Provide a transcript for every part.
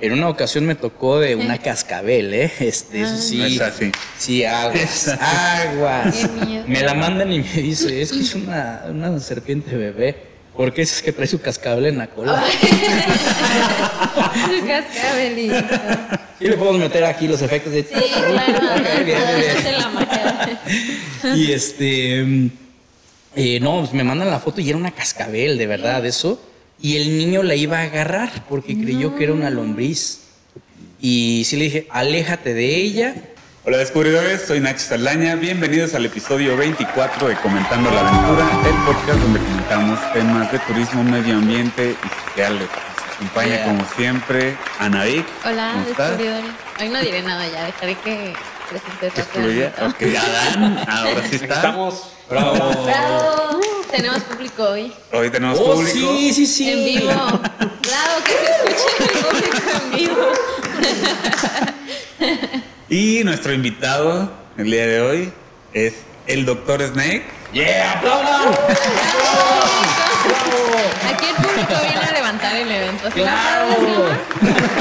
En una ocasión me tocó de una cascabel, ¿eh? Este, eso sí. No es así. Sí, aguas. Aguas. Me la mandan y me dice, es que es una, una serpiente bebé. ¿Por qué es que trae su cascabel en la cola? Su cascabelito. Y le podemos meter aquí los efectos de. Sí, claro. Y este. mm, eh, no, pues me mandan la foto y era una cascabel, de verdad, eso. Y el niño la iba a agarrar porque creyó que era una lombriz. Y sí le dije, aléjate de ella. Hola descubridores, soy Nacho Salaña. Bienvenidos al episodio 24 de Comentando la Aventura, el podcast donde comentamos temas de turismo, medio ambiente y sociales. Nos acompaña Yeah. como siempre Anavic. Hola, descubridores. Hoy no diré nada ya, dejaré que presente rápidamente. Ok, Adán, ahora sí está. Estamos. Bravo. ¡Bravo! Tenemos público hoy. Hoy tenemos Oh, público. sí, sí, sí. En vivo. ¡Bravo! Que se escuche el público en vivo. Y nuestro invitado el día de hoy es el Dr. Snake. ¡Yeah! ¡Aplaudan! Aquí el público viene a levantar el evento. ¿sí? ¡Claro!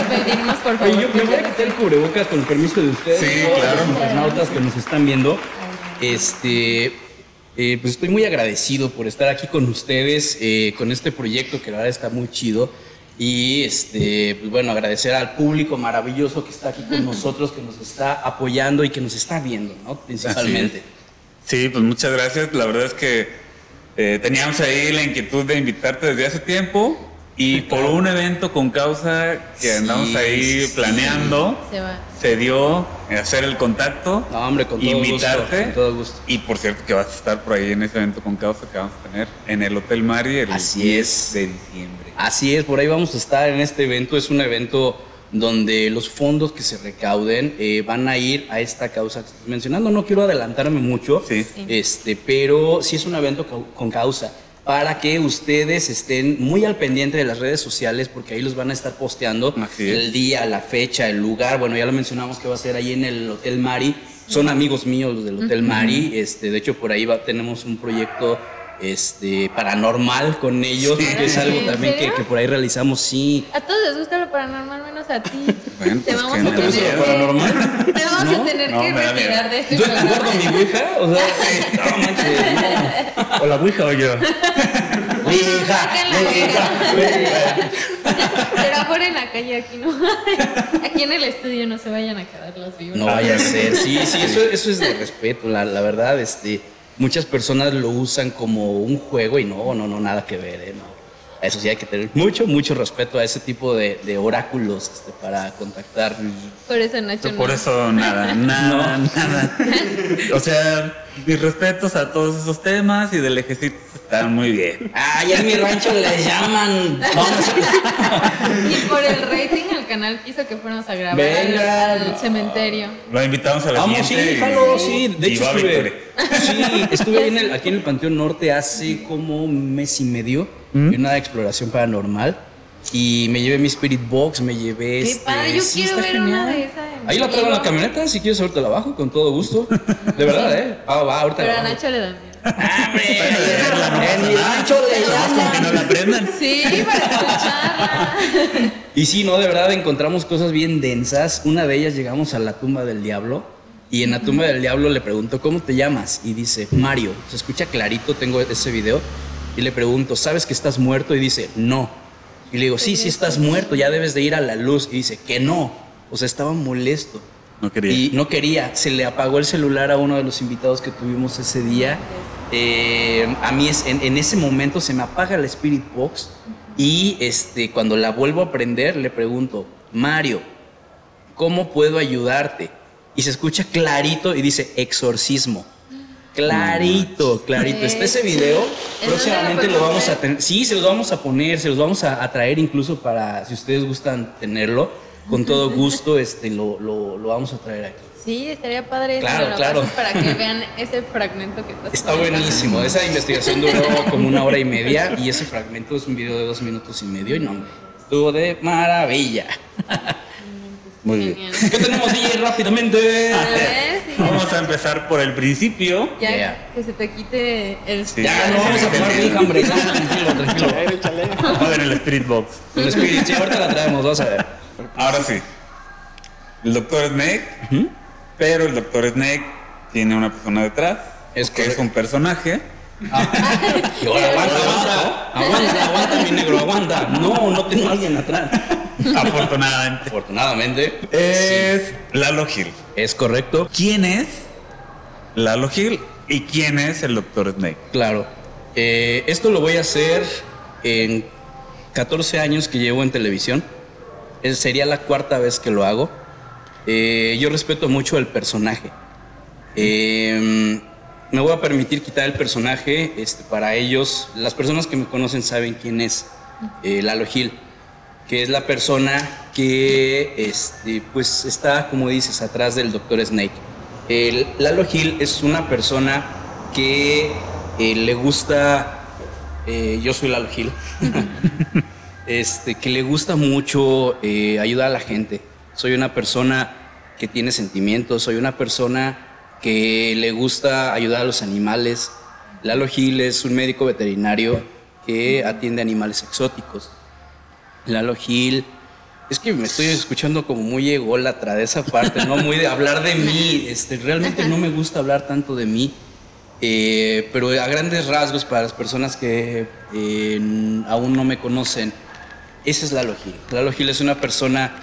Pedimos por favor. Oye, yo me voy a quitar el cubrebocas con el permiso de ustedes. Sí, claro. Los internautas que nos están viendo. Este, eh, pues estoy muy agradecido por estar aquí con ustedes, eh, con este proyecto que la verdad está muy chido. Y este, pues bueno, agradecer al público maravilloso que está aquí con nosotros, que nos está apoyando y que nos está viendo, ¿no? Principalmente. Sí, pues muchas gracias. La verdad es que eh, teníamos ahí la inquietud de invitarte desde hace tiempo y por un evento con causa que Sí, andamos ahí sí. planeando, Se se dio hacer el contacto, No, hombre, con todo invitarte. gusto. Con todo gusto. Y por cierto que vas a estar por ahí en ese evento con causa que vamos a tener en el Hotel Mari el Así 10 es. de diciembre. Así es, por ahí vamos a estar en este evento. Es un evento donde los fondos que se recauden eh, van a ir a esta causa que estás mencionando. No quiero adelantarme mucho, Sí. este, pero sí es un evento co- con causa para que ustedes estén muy al pendiente de las redes sociales porque ahí los van a estar posteando Así es. el día, la fecha, el lugar. Bueno, ya lo mencionamos que va a ser ahí en el Hotel Mari. Son amigos míos los del Hotel Mari. Este, de hecho, por ahí va- tenemos un proyecto este, paranormal con ellos, Sí. que es algo ¿En también que, por ahí realizamos. Sí. A todos les gusta lo paranormal, menos a ti. Bueno, te pues vamos que a no ¿No te te gusta tener lo que- paranormal? Te vamos ¿No? a tener No, que retirar de este ¿Tú estás programa. con mi ouija? O sea, no manches, no. O la Ouija o yo. Ouija, ouija. Pero afuera en la calle, aquí no. Aquí en el estudio no se vayan a quedar los vivos. No vaya a ser, sí, sí, eso, eso es de respeto, la, la verdad, este, muchas personas lo usan como un juego y no, no, no, nada que ver, ¿eh? No. Eso sí hay que tener mucho, mucho respeto a ese tipo de, de oráculos este, para contactar. Por eso Nacho Por no. eso nada, nada, nada. O sea, mis respetos a todos esos temas y del ejército están muy bien. Ay, en mi rancho le llaman. Vamos Y por el rating el canal quiso que fuéramos a grabar Venga. al, al cementerio. Lo invitamos a la Vamos, sí, siguiente. y- jalo, sí. De hecho, estuve, sí, estuve ahí en el- aquí en el Panteón Norte hace como un mes y medio. En una exploración paranormal. Y me llevé mi Spirit Box, me llevé. Qué este, padre, yo sí, quiero está ver una genial. de esas Ahí la traigo en la camioneta, si quieres ahorita la bajo, con todo gusto. De verdad, ¿eh? Ah, va, ahorita Pero la a. Nacho le da miedo. Ah, hombre, en mi rancho le que no la aprendan. Sí, para escucharla. Y sí, no, de verdad encontramos cosas bien densas. Una de ellas llegamos a la tumba del diablo. Y en la tumba del diablo le pregunto, ¿cómo te llamas? Y dice, Mario. Se escucha clarito, tengo ese video. Y le pregunto, ¿sabes que estás muerto? Y dice, no. Y le digo, sí, sí estás muerto, ya debes de ir a la luz. Y dice, que no. O sea, estaba molesto. No quería. Y no quería. Se le apagó el celular a uno de los invitados que tuvimos ese día. Eh, a mí es, en, en ese momento se me apaga la Spirit Box y este, cuando la vuelvo a prender le pregunto, Mario, ¿cómo puedo ayudarte? Y se escucha clarito y dice exorcismo. Clarito, clarito. Está ese video. ¿En Próximamente lo lo vamos a tener. Sí, se los vamos a poner, se los vamos a, a traer incluso para, si ustedes gustan tenerlo, con todo gusto este, lo, lo- lo vamos a traer aquí. Sí, estaría padre. eso, Claro, claro. pasas Para que vean ese fragmento que estás Está buenísimo. Esa investigación duró como una hora y media y ese fragmento es un video de dos minutos y medio y no, hombre, estuvo de maravilla. Muy bien. ¿Qué tenemos, DJ, rápidamente? A ver, sí. Vamos a empezar por el principio. Ya Yeah. que se te quite el. Sí. Ya, no vamos a tomar mi hambre. Tranquilo, tranquilo. Vamos a ver el Spirit Box. El Spirit, sí, ahorita la traemos, vamos a ver. Ahora sí. El doctor Snake, pero el doctor Snake tiene una persona detrás. Es que es un personaje. Y ahora aguanta, aguanta, aguanta, aguanta, mi negro, aguanta. No, no tengo a alguien atrás. Afortunadamente. Afortunadamente. Es Lalo Gil. es correcto. ¿Quién es Lalo Gil y quién es el doctor Snake? Claro. Eh, esto lo voy a hacer en 14 años que llevo en televisión. Es- sería la cuarta vez que lo hago. Eh, yo respeto mucho el personaje. Eh, me voy a permitir quitar el personaje. Este, para ellos, las personas que me conocen saben quién es eh, Lalo Gil, que es la persona que este, pues, está, como dices, atrás del Dr. Snake. El, Lalo Gil es una persona que eh, le gusta. eh, yo soy Lalo Gil. este, que le gusta mucho ayudar a la gente. Soy una persona que tiene sentimientos, soy una persona que le gusta ayudar a los animales. Lalo Gil es un médico veterinario que atiende animales exóticos. Lalo Gil, es que me estoy escuchando como muy ególatra de esa parte, ¿no? Muy de hablar de mí. Este, realmente no me gusta hablar tanto de mí. Eh, pero a grandes rasgos, para las personas que eh, aún no me conocen, ese es Lalo Gil. Lalo Gil es una persona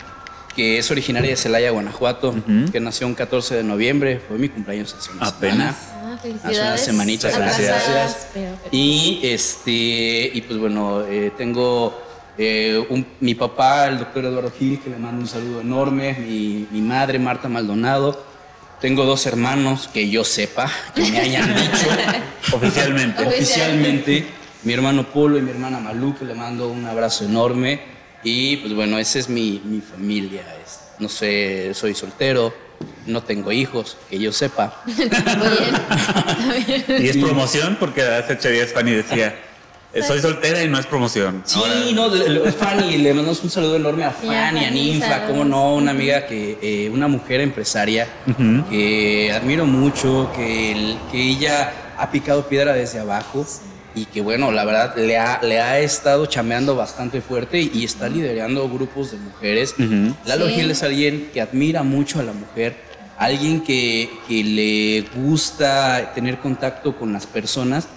que es originaria de Celaya, Guanajuato, que nació un 14 de noviembre, fue mi cumpleaños hace una Apenas. semana. Ah, Hace unas semanitas, gracias. Y este, y pues bueno, eh, tengo eh, un- mi papá, el doctor Eduardo Gil, que le mando un saludo enorme, mi, mi madre, Marta Maldonado. Tengo dos hermanos que yo sepa, que me hayan dicho Oficialmente. oficialmente, mi hermano Polo y mi hermana Malú, que le mando un abrazo enorme. Y pues bueno, esa es mi, mi familia. es- no sé, soy soltero, no tengo hijos, que yo sepa. Muy bien. Está bien. Y es promoción porque hace ocho días Fanny decía, soy soltera y no es promoción. Sí, Ahora, no, Fanny, le mandamos un saludo enorme a Sí, a Fanny, a Ninfa, cómo no, una amiga que, eh, una mujer empresaria que admiro mucho, que, el- que ella ha picado piedra desde abajo y que bueno, la verdad le ha, le ha estado chameando bastante fuerte y está liderando grupos de mujeres. Lalo Sí. Gil es alguien que admira mucho a la mujer, alguien que, que le gusta tener contacto con las personas,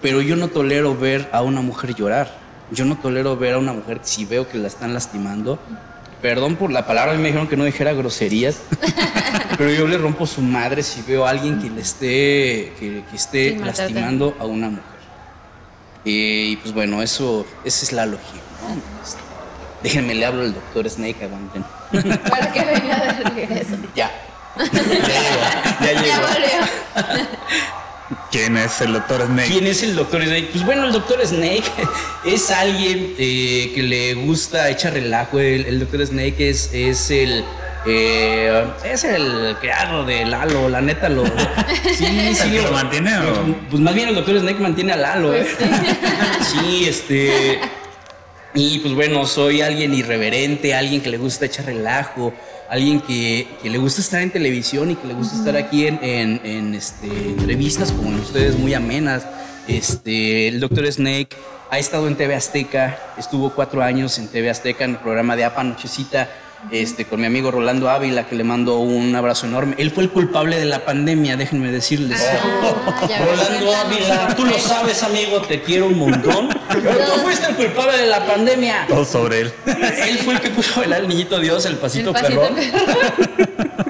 pero yo no tolero ver a una mujer llorar. Yo no tolero ver a una mujer si veo que la están lastimando. Perdón por la palabra, a mí me dijeron que no dijera groserías, pero yo le rompo su madre si veo a alguien que le esté, que, que esté lastimando a una mujer. Eh, y pues bueno, eso, esa es la lógica. ¿no? Este, déjenme le hablo al doctor Snake, aguanten. Para que venga de regreso. Ya. Ya llegó. Ya Ya llegó. ¿Quién es el doctor Snake? ¿Quién es el doctor Snake? Pues bueno, el doctor Snake es alguien eh, que le gusta echar relajo. El, el doctor Snake es, es el. Eh, es el creador de Lalo, la neta lo. Sí, ¿El sí. que lo mantiene o? Pues, pues más bien el doctor Snake mantiene a Lalo, ¿eh? Sí, este. Y pues bueno, soy alguien irreverente, alguien que le gusta echar relajo, alguien que, que le gusta estar en televisión y que le gusta estar aquí en, en- en, este, entrevistas como en ustedes, muy amenas. Este, el doctor Snake ha estado en TV Azteca, estuvo cuatro años en TV Azteca en el programa de APA Nochecita. Este, con mi amigo Rolando Ávila, que le mando un abrazo enorme. Él fue el culpable de la pandemia, déjenme decirles. Ah, Rolando. Ávila, tú lo sabes, amigo, te quiero un montón. Pero tú fuiste el culpable de la pandemia. Todo sobre él. Él fue el que puso el niñito Dios, el pasito, El pasito perrón.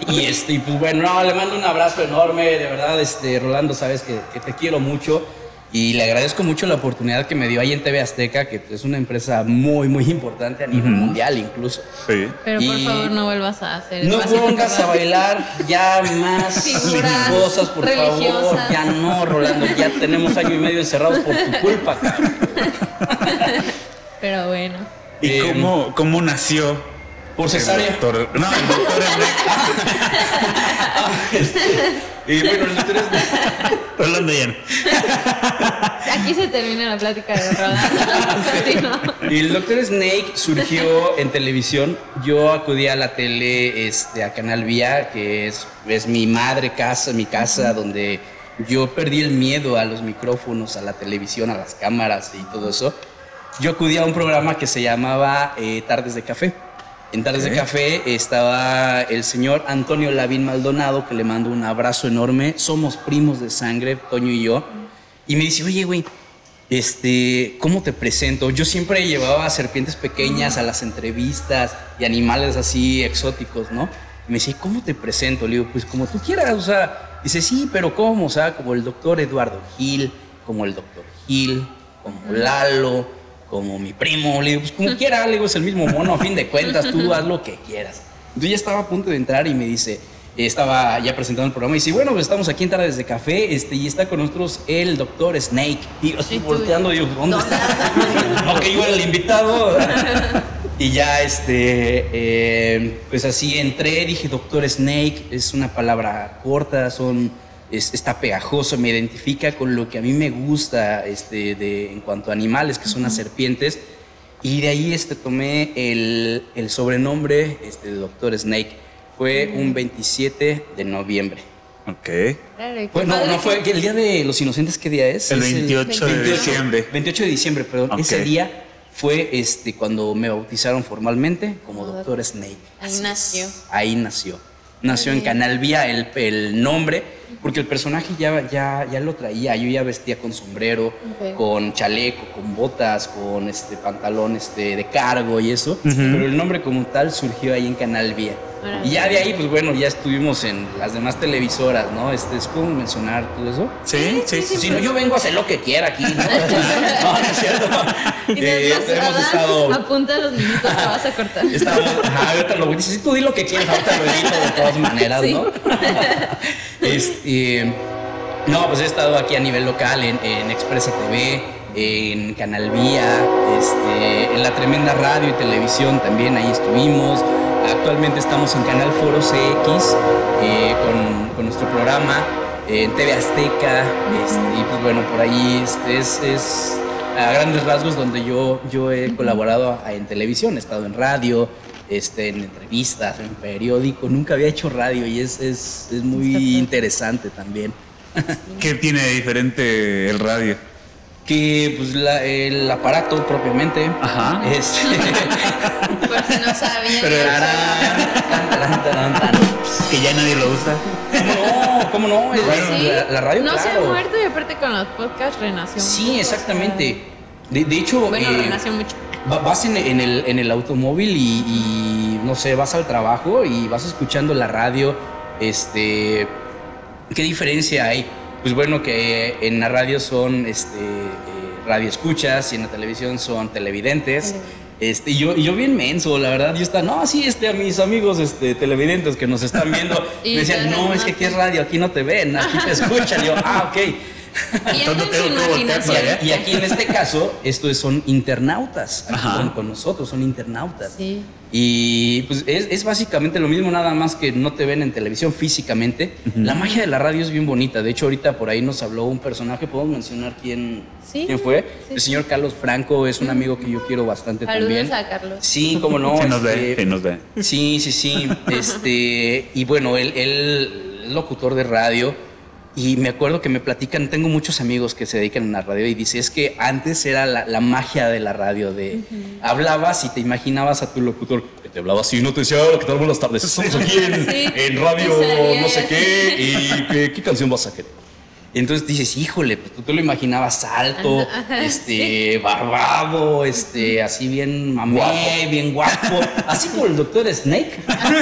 Y este, y pues bueno, no, le mando un abrazo enorme, de verdad, este, Rolando, sabes que, que te quiero mucho. Y le agradezco mucho la oportunidad que me dio ahí en TV Azteca, que es una empresa muy, muy importante a nivel mundial incluso. Sí. Pero por favor no vuelvas a hacer No pongas a bailar ya más Figuras cosas, por favor. Ya no, Rolando, ya tenemos año y medio encerrados por tu culpa. cabrón. Pero bueno. ¿Y Eh, cómo, cómo nació? Por el cesárea. doctor- no, el doctor Snake. Y bueno, el doctor es- Rolando Llano. Aquí se termina la plática de Rolando. Continúa. Y el Doctor Snake surgió en televisión. Yo acudí a la tele, este, a Canal Vía, que es, es mi madre casa, mi casa, donde yo perdí el miedo a los micrófonos, a la televisión, a las cámaras y todo eso. Yo acudí a un programa que se llamaba eh, Tardes de Café. En Tardes de Café estaba el señor Antonio Lavín Maldonado, que le mando un abrazo enorme. Somos primos de sangre, Toño y yo. Y me dice, oye, güey, este, ¿cómo te presento? Yo siempre llevaba serpientes pequeñas a las entrevistas y animales así exóticos, ¿no? Y me dice, ¿cómo te presento? Le digo, pues como tú quieras, o sea, dice, sí, pero ¿cómo? O sea, como el doctor Eduardo Gil, como el doctor Gil, como Lalo, como mi primo, le digo, pues como quiera, le digo, es el mismo mono, a fin de cuentas, tú haz lo que quieras. Entonces ya estaba a punto de entrar y me dice, estaba ya presentando el programa y dice, bueno, pues estamos aquí en Tardes de Café este, y está con nosotros el doctor Snake. Y yo así volteando, digo, ¿dónde está? no, que yo era el invitado. y ya, este, eh, pues así entré, dije, doctor Snake, es una palabra corta, son, es- está pegajoso, me identifica con lo que a mí me gusta este, de, en cuanto a animales, que son las serpientes. Y de ahí este, tomé el, el sobrenombre este, de Doctor Snake. Fue un 27 de noviembre. Ok. Claro, Bueno, no, fue que- el día de los inocentes, ¿qué día es? El Es 28 de 28. diciembre. 28 de diciembre, perdón. Ok. Ese día fue este, cuando me bautizaron formalmente como Doctor Snake. Ahí Así es. nació. Ahí nació. Nació en Muy bien. Canal Vía el, el nombre, porque el personaje ya, ya, ya lo traía. Yo ya vestía con sombrero, con chaleco, con botas, con este pantalón este, de cargo y eso. Pero el nombre como tal surgió ahí en Canal Vía. Órale. Y ya de ahí, pues bueno, ya estuvimos en las demás televisoras, ¿no? Este, ¿Puedo mencionar todo eso? Sí, sí, sí. Si no, yo vengo a hacer lo que quiera aquí, ¿no? no, no es cierto. Y Eh, a hemos estado... Apunta los minutos que vas a cortar. Estábamos, ajá, ahorita lo dices, sí, tú di lo que quieras, ahorita lo edito de todas maneras, Sí. ¿no? este, no, pues he estado aquí a nivel local en, en Expresa TV, en Canal Vía, este, en la tremenda radio y televisión también, ahí estuvimos. Actualmente estamos en Canal Foro CX eh, con, con nuestro programa, eh, en TV Azteca, este, y pues bueno, por ahí este, es, es a grandes rasgos donde yo, yo he colaborado a- en televisión, he estado en radio, este, en entrevistas, en periódico, nunca había hecho radio y es, es, es muy interesante también. ¿Qué tiene de diferente el radio? Que pues la- el aparato propiamente. Ajá. Este, Por si no sabían. Pero- tarán, tarán, tarán. Que ya nadie lo usa. ¿Cómo no? ¿Cómo no? Es- Bueno, sí. la, la radio, No se ha muerto y aparte con los podcasts renació. Sí, mucho, exactamente. o De, de hecho, Bueno, eh, renació mucho. Va- Vas en, en el, en el automóvil y, y, no sé, vas al trabajo y vas escuchando la radio. Este, ¿Qué diferencia hay? Pues bueno, que en la radio son este, eh, radio escuchas y en la televisión son televidentes. Este, y yo, y yo bien menso, la verdad, yo estaba, no, sí, este, a mis amigos este, televidentes que nos están viendo, me decían, no, no, es que aquí es radio, aquí no te ven, aquí te escuchan. Y yo, ah, ok. Y Entonces anda en tengo su que voltear para imaginación. allá. Y aquí en este caso, estos son internautas, con, con nosotros, son internautas. Sí. Y pues es, es básicamente lo mismo, nada más que no te ven en televisión físicamente. La magia de la radio es bien bonita. De hecho, ahorita por ahí nos habló un personaje, podemos mencionar quién, Sí, quién fue. sí, El sí. señor Carlos Franco es un amigo que yo quiero bastante Saludos también. a Carlos. Sí, cómo no. Se nos ve, este, se nos ve. Sí, sí, sí. Este, y bueno, él, locutor de radio. Y me acuerdo que me platican, tengo muchos amigos que se dedican a la radio y dice, es que antes era la, la magia de la radio, de hablabas y te imaginabas a tu locutor que te hablaba así, no te decía, hola, ¿qué tal? Buenas tardes, estamos aquí en, Sí. en radio Y no sé qué, y ¿qué, qué canción vas a querer? Y entonces dices, híjole, pues tú te lo imaginabas alto, Ajá, ajá, este, barbado, este, así bien mamé, Guapo. bien guapo, así como el doctor Snake, Así.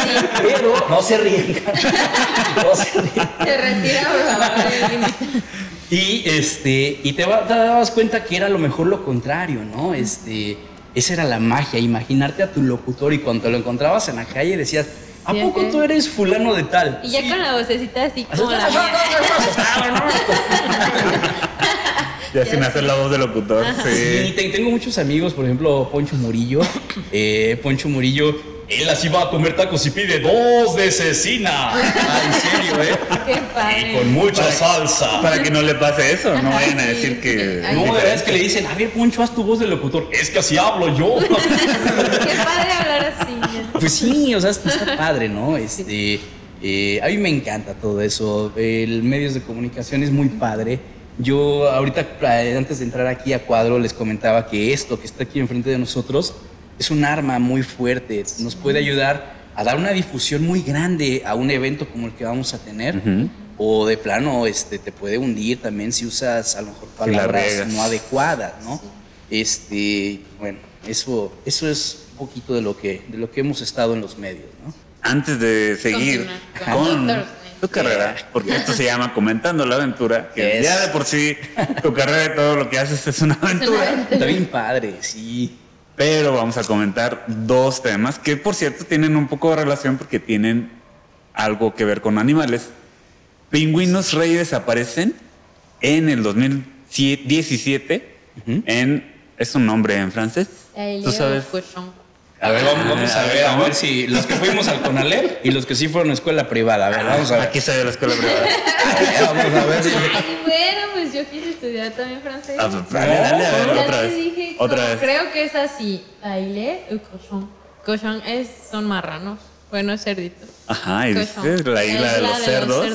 pero no se ríen. no se ríen. Se retira. Y este, y te, va- te dabas cuenta que era a lo mejor lo contrario, ¿no? Este, esa era la magia, imaginarte a tu locutor y cuando te lo encontrabas en la calle decías, ¿a Sí, poco tú eres fulano de tal? Y ya Sí. con la vocecita así como la "Ah, mía. Ya sin hacer la voz del locutor. Sí, Sí. te- tengo muchos amigos, por ejemplo, Poncho Murillo. Eh, Poncho Murillo, él así va a comer tacos y pide dos de cecina. Ah, en serio, ¿eh? Qué padre. Con mucha salsa. Para que no le pase eso, no vayan a decir que. No, de verdad es que le dicen, a ver, Poncho, haz tu voz de locutor. Es que así hablo yo. Qué padre hablar así. Pues sí, o sea, está padre, ¿no? Este, eh, a mí me encanta todo eso. El medios de comunicación es muy padre. Yo ahorita, eh, antes de entrar aquí a cuadro, les comentaba que esto que está aquí enfrente de nosotros es un arma muy fuerte, nos puede ayudar a dar una difusión muy grande a un evento como el que vamos a tener. O de plano, este, te puede hundir también si usas a lo mejor palabras no adecuadas, ¿no? Este, bueno, eso, eso es un poquito de lo que, de lo que hemos estado en los medios, ¿no? Antes de seguir con tu carrera, porque esto se llama Comentando la Aventura, que Es. ya de por sí tu carrera y todo lo que haces es una aventura. Está bien padre, sí. Pero vamos a comentar dos temas que, por cierto, tienen un poco de relación porque tienen algo que ver con animales. Pingüinos rey desaparecen en el 2017 Ujú. en... Es un nombre en francés. El ¿Tú sabes? A ver, vamos, vamos a ver, a ver si los que fuimos al Conalep y los que sí fueron a escuela privada. A ver, vamos a ver. Aquí de la escuela privada. A ver, vamos a ver si- Ay, bueno, pues yo quise estudiar también francés. Ah, pues, dale, dale, a ver, Ya otra te vez. dije, Otra vez. Creo que es así. Baile o cochón. Cochón es, son marranos. Bueno, es cerdito. Ajá, y dices la isla Es de los cerdos.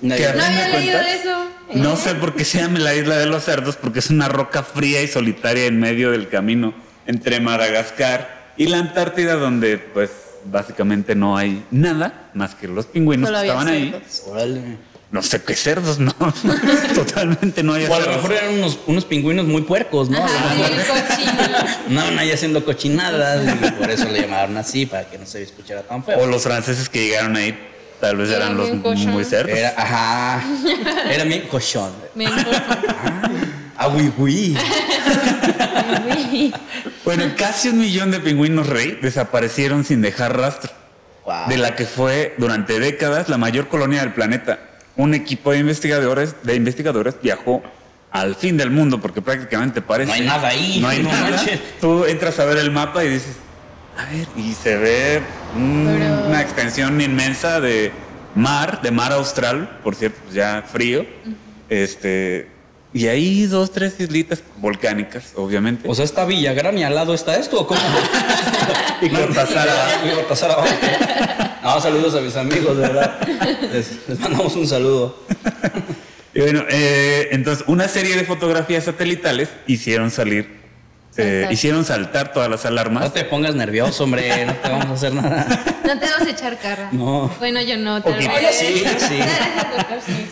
No ¿Me había leído eso. No sé por qué se llama la isla de los cerdos, porque es una roca fría y solitaria en medio del camino entre Madagascar y la Antártida, donde pues básicamente no hay nada más que los pingüinos Solo que estaban ahí. Órale. No sé qué cerdos, no. Totalmente no hay O a lo mejor eran unos, unos pingüinos muy puercos, ¿no? Ajá, sí, el cochino. Andaban ahí haciendo cochinadas y por eso le llamaron así, para que no se escuchara tan O feo. los franceses que llegaron ahí, tal vez Eran los bien cochón. muy cerdos. Era, ajá, era bien cochón. Me cochón. Ah, oui, oui. Bueno, casi un millón de pingüinos rey desaparecieron sin dejar rastro. Wow. de la que fue durante décadas la mayor colonia del planeta. Un equipo de investigadores, de investigadores viajó al fin del mundo porque prácticamente parece No hay nada ahí, No hay no nada. manches. Tú entras a ver el mapa y dices, a ver, y se ve un- Pero- una extensión inmensa de mar, de mar austral, por cierto, pues ya frío. Este, y ahí dos, tres islitas volcánicas, obviamente. O sea, está Villagrán y al lado está esto, ¿o cómo? y Cortázar abajo. Y Cortázar abajo. No, saludos a mis amigos, de verdad. Les, les mandamos un saludo. Y bueno, eh, entonces una serie de fotografías satelitales hicieron salir, eh, hicieron saltar todas las alarmas. No te pongas nervioso, hombre, no te vamos a hacer nada. No te vas a echar carra. No. Bueno, yo no. Tal Poquito. vez. Yo sí,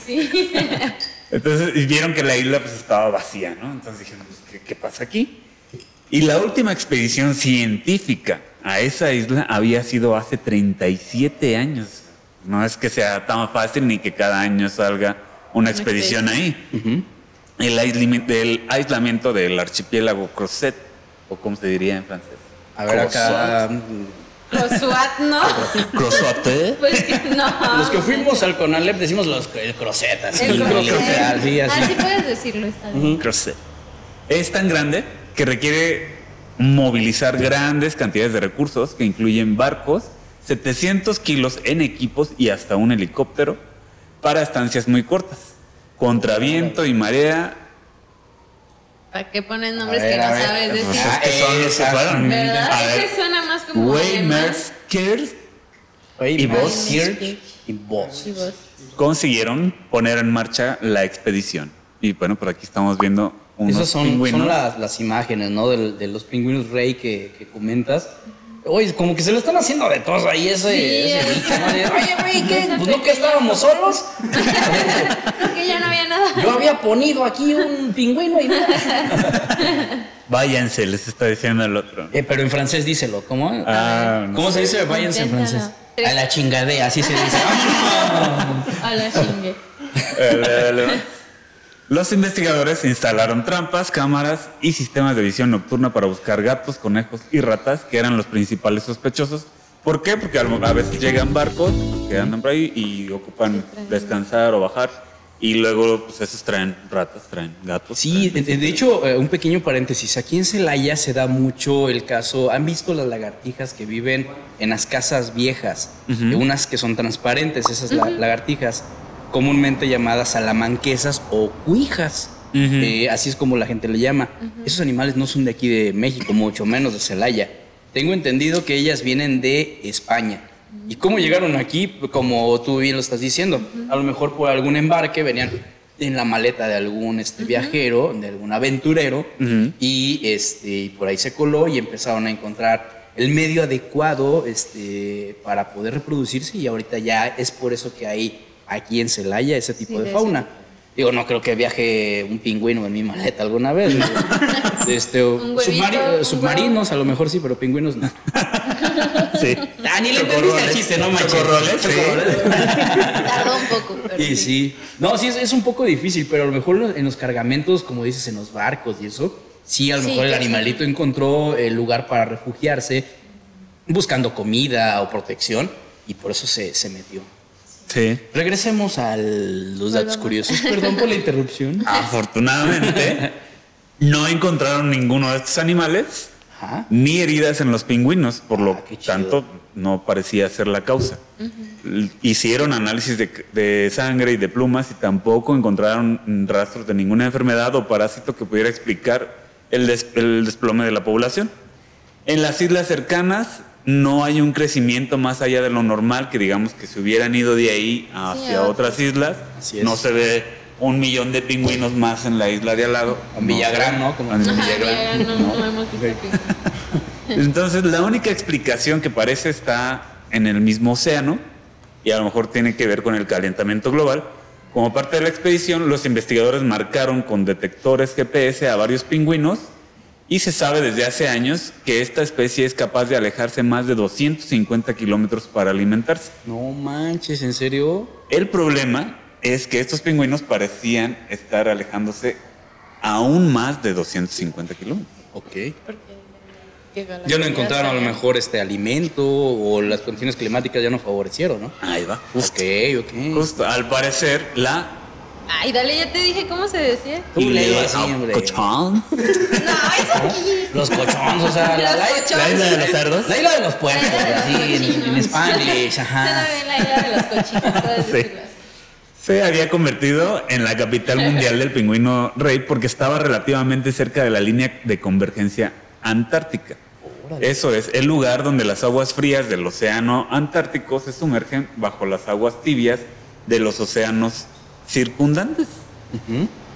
sí. Sí. Entonces y vieron que la isla pues estaba vacía, ¿no? Entonces dijeron, pues, ¿qué, qué pasa aquí? Y la última expedición científica a esa isla había sido hace 37 años. No es que sea tan fácil ni que cada año salga una expedición ahí. El, aislamiento, el aislamiento del archipiélago Crozet, o como se diría en francés. A ver, acá. SWAT, ¿no? Crozet. Pues que no. Los que fuimos al Conalep decimos los, el crocet, así. El ¿no? crochet. Literal, sí, así. Así puedes decirlo, está bien. Crozet. Es tan grande que requiere movilizar grandes cantidades de recursos que incluyen barcos, 700 kilos en equipos y hasta un helicóptero para estancias muy cortas. Contra viento y marea. ¿Para qué pones nombres ver, que no ver. sabes Pues decir? Ah, es que son los que fueron. ¿Verdad? A ver, Ese suena más como ¿Y vos? Y vos. Y vos. consiguieron poner en marcha la expedición. Y bueno, por aquí estamos viendo unos Esas son, pingüinos. son las, las imágenes, ¿no? De, de los pingüinos rey que, que comentas. Oye, como que se lo están haciendo de todos ahí ese, Sí, ese es- bicho, ¿no? De, Oye, güey, ¿qué? Pues no que estábamos solos. Que ya no había nada. Yo había ponido aquí un pingüino y nada. Váyanse, les está diciendo el otro. Eh, pero en francés díselo, ¿cómo? Ah, no ¿Cómo se dice váyanse en francés? A la chingadea, así se dice. A la chingue. Los investigadores instalaron trampas, cámaras y sistemas de visión nocturna para buscar gatos, conejos y ratas, que eran los principales sospechosos. ¿Por qué? Porque a veces llegan barcos que andan por ahí y ocupan descansar o bajar. Y luego, pues esos traen ratas, traen gatos. Sí, de, de hecho, eh, un pequeño paréntesis. Aquí en Celaya se da mucho el caso. ¿Han visto las lagartijas que viven en las casas viejas? Eh, Unas que son transparentes, esas la- lagartijas, comúnmente llamadas salamanquesas o cuijas. Eh, así es como la gente le llama. Esos animales no son de aquí de México, mucho menos de Celaya. Tengo entendido que ellas vienen de España. ¿Y cómo llegaron aquí? Como tú bien lo estás diciendo. A lo mejor por algún embarque venían en la maleta de algún este, viajero, de algún aventurero, y este, por ahí se coló y empezaron a encontrar el medio adecuado este, para poder reproducirse y ahorita ya es por eso que hay aquí en Celaya ese tipo Sí, de de fauna. Digo, no creo que viaje un pingüino en mi maleta alguna vez. este, Un huevito, submari- un submarinos a lo mejor sí, pero pingüinos no. Sí. Ah, ni le entendiste el chiste, no manches. Sí. Tardó un poco, pero Y sí. No, sí, es, es un poco difícil, pero a lo mejor en los- en los cargamentos, como dices, en los barcos y eso, sí, a lo Sí, mejor el sí. animalito encontró el lugar para refugiarse, buscando comida o protección, y por eso se, se metió. Sí. Regresemos a los datos Volvamos. curiosos. Perdón por la interrupción. Afortunadamente, no encontraron ninguno de estos animales Ajá. ni heridas en los pingüinos, por lo Ah, tanto no parecía ser la causa. Hicieron análisis de, de sangre y de plumas y tampoco encontraron rastros de ninguna enfermedad o parásito que pudiera explicar el, des- el desplome de la población. En las islas cercanas no hay un crecimiento más allá de lo normal, que digamos que se hubieran ido de ahí hacia a otras islas. Así es. No se ve un millón de pingüinos más en la isla de al lado. En Villagrán. ¿no? Como En Ajá, Villagrán. no, no hemos visto que- Entonces, la única explicación que parece está en el mismo océano y a lo mejor tiene que ver con el calentamiento global. Como parte de la expedición, los investigadores marcaron con detectores GPS a varios pingüinos y se sabe desde hace años que esta especie es capaz de alejarse más de 250 kilómetros para alimentarse. No manches, ¿en serio? El problema es que estos pingüinos parecían estar alejándose aún más de 250 kilómetros. Ok. Ya no encontraron a lo mejor este alimento o las condiciones climáticas ya no favorecieron, ¿no? Ahí va. Ok, ok. Justo, al parecer, la Ay, dale, ya te dije cómo se decía. Así, hombre. Cochón. No, eso aquí. Los cochones, o sea, la, Los la- cochones. la isla de los cerdos. la isla de los puercos, así, en, en Spanglish, Suena ajá. bien la isla de los cochinos. Sí. Se había convertido en la capital mundial del pingüino rey porque estaba relativamente cerca de la línea de convergencia antártica. Eso es, el lugar donde las aguas frías del océano Antártico se sumergen bajo las aguas tibias de los océanos circundantes.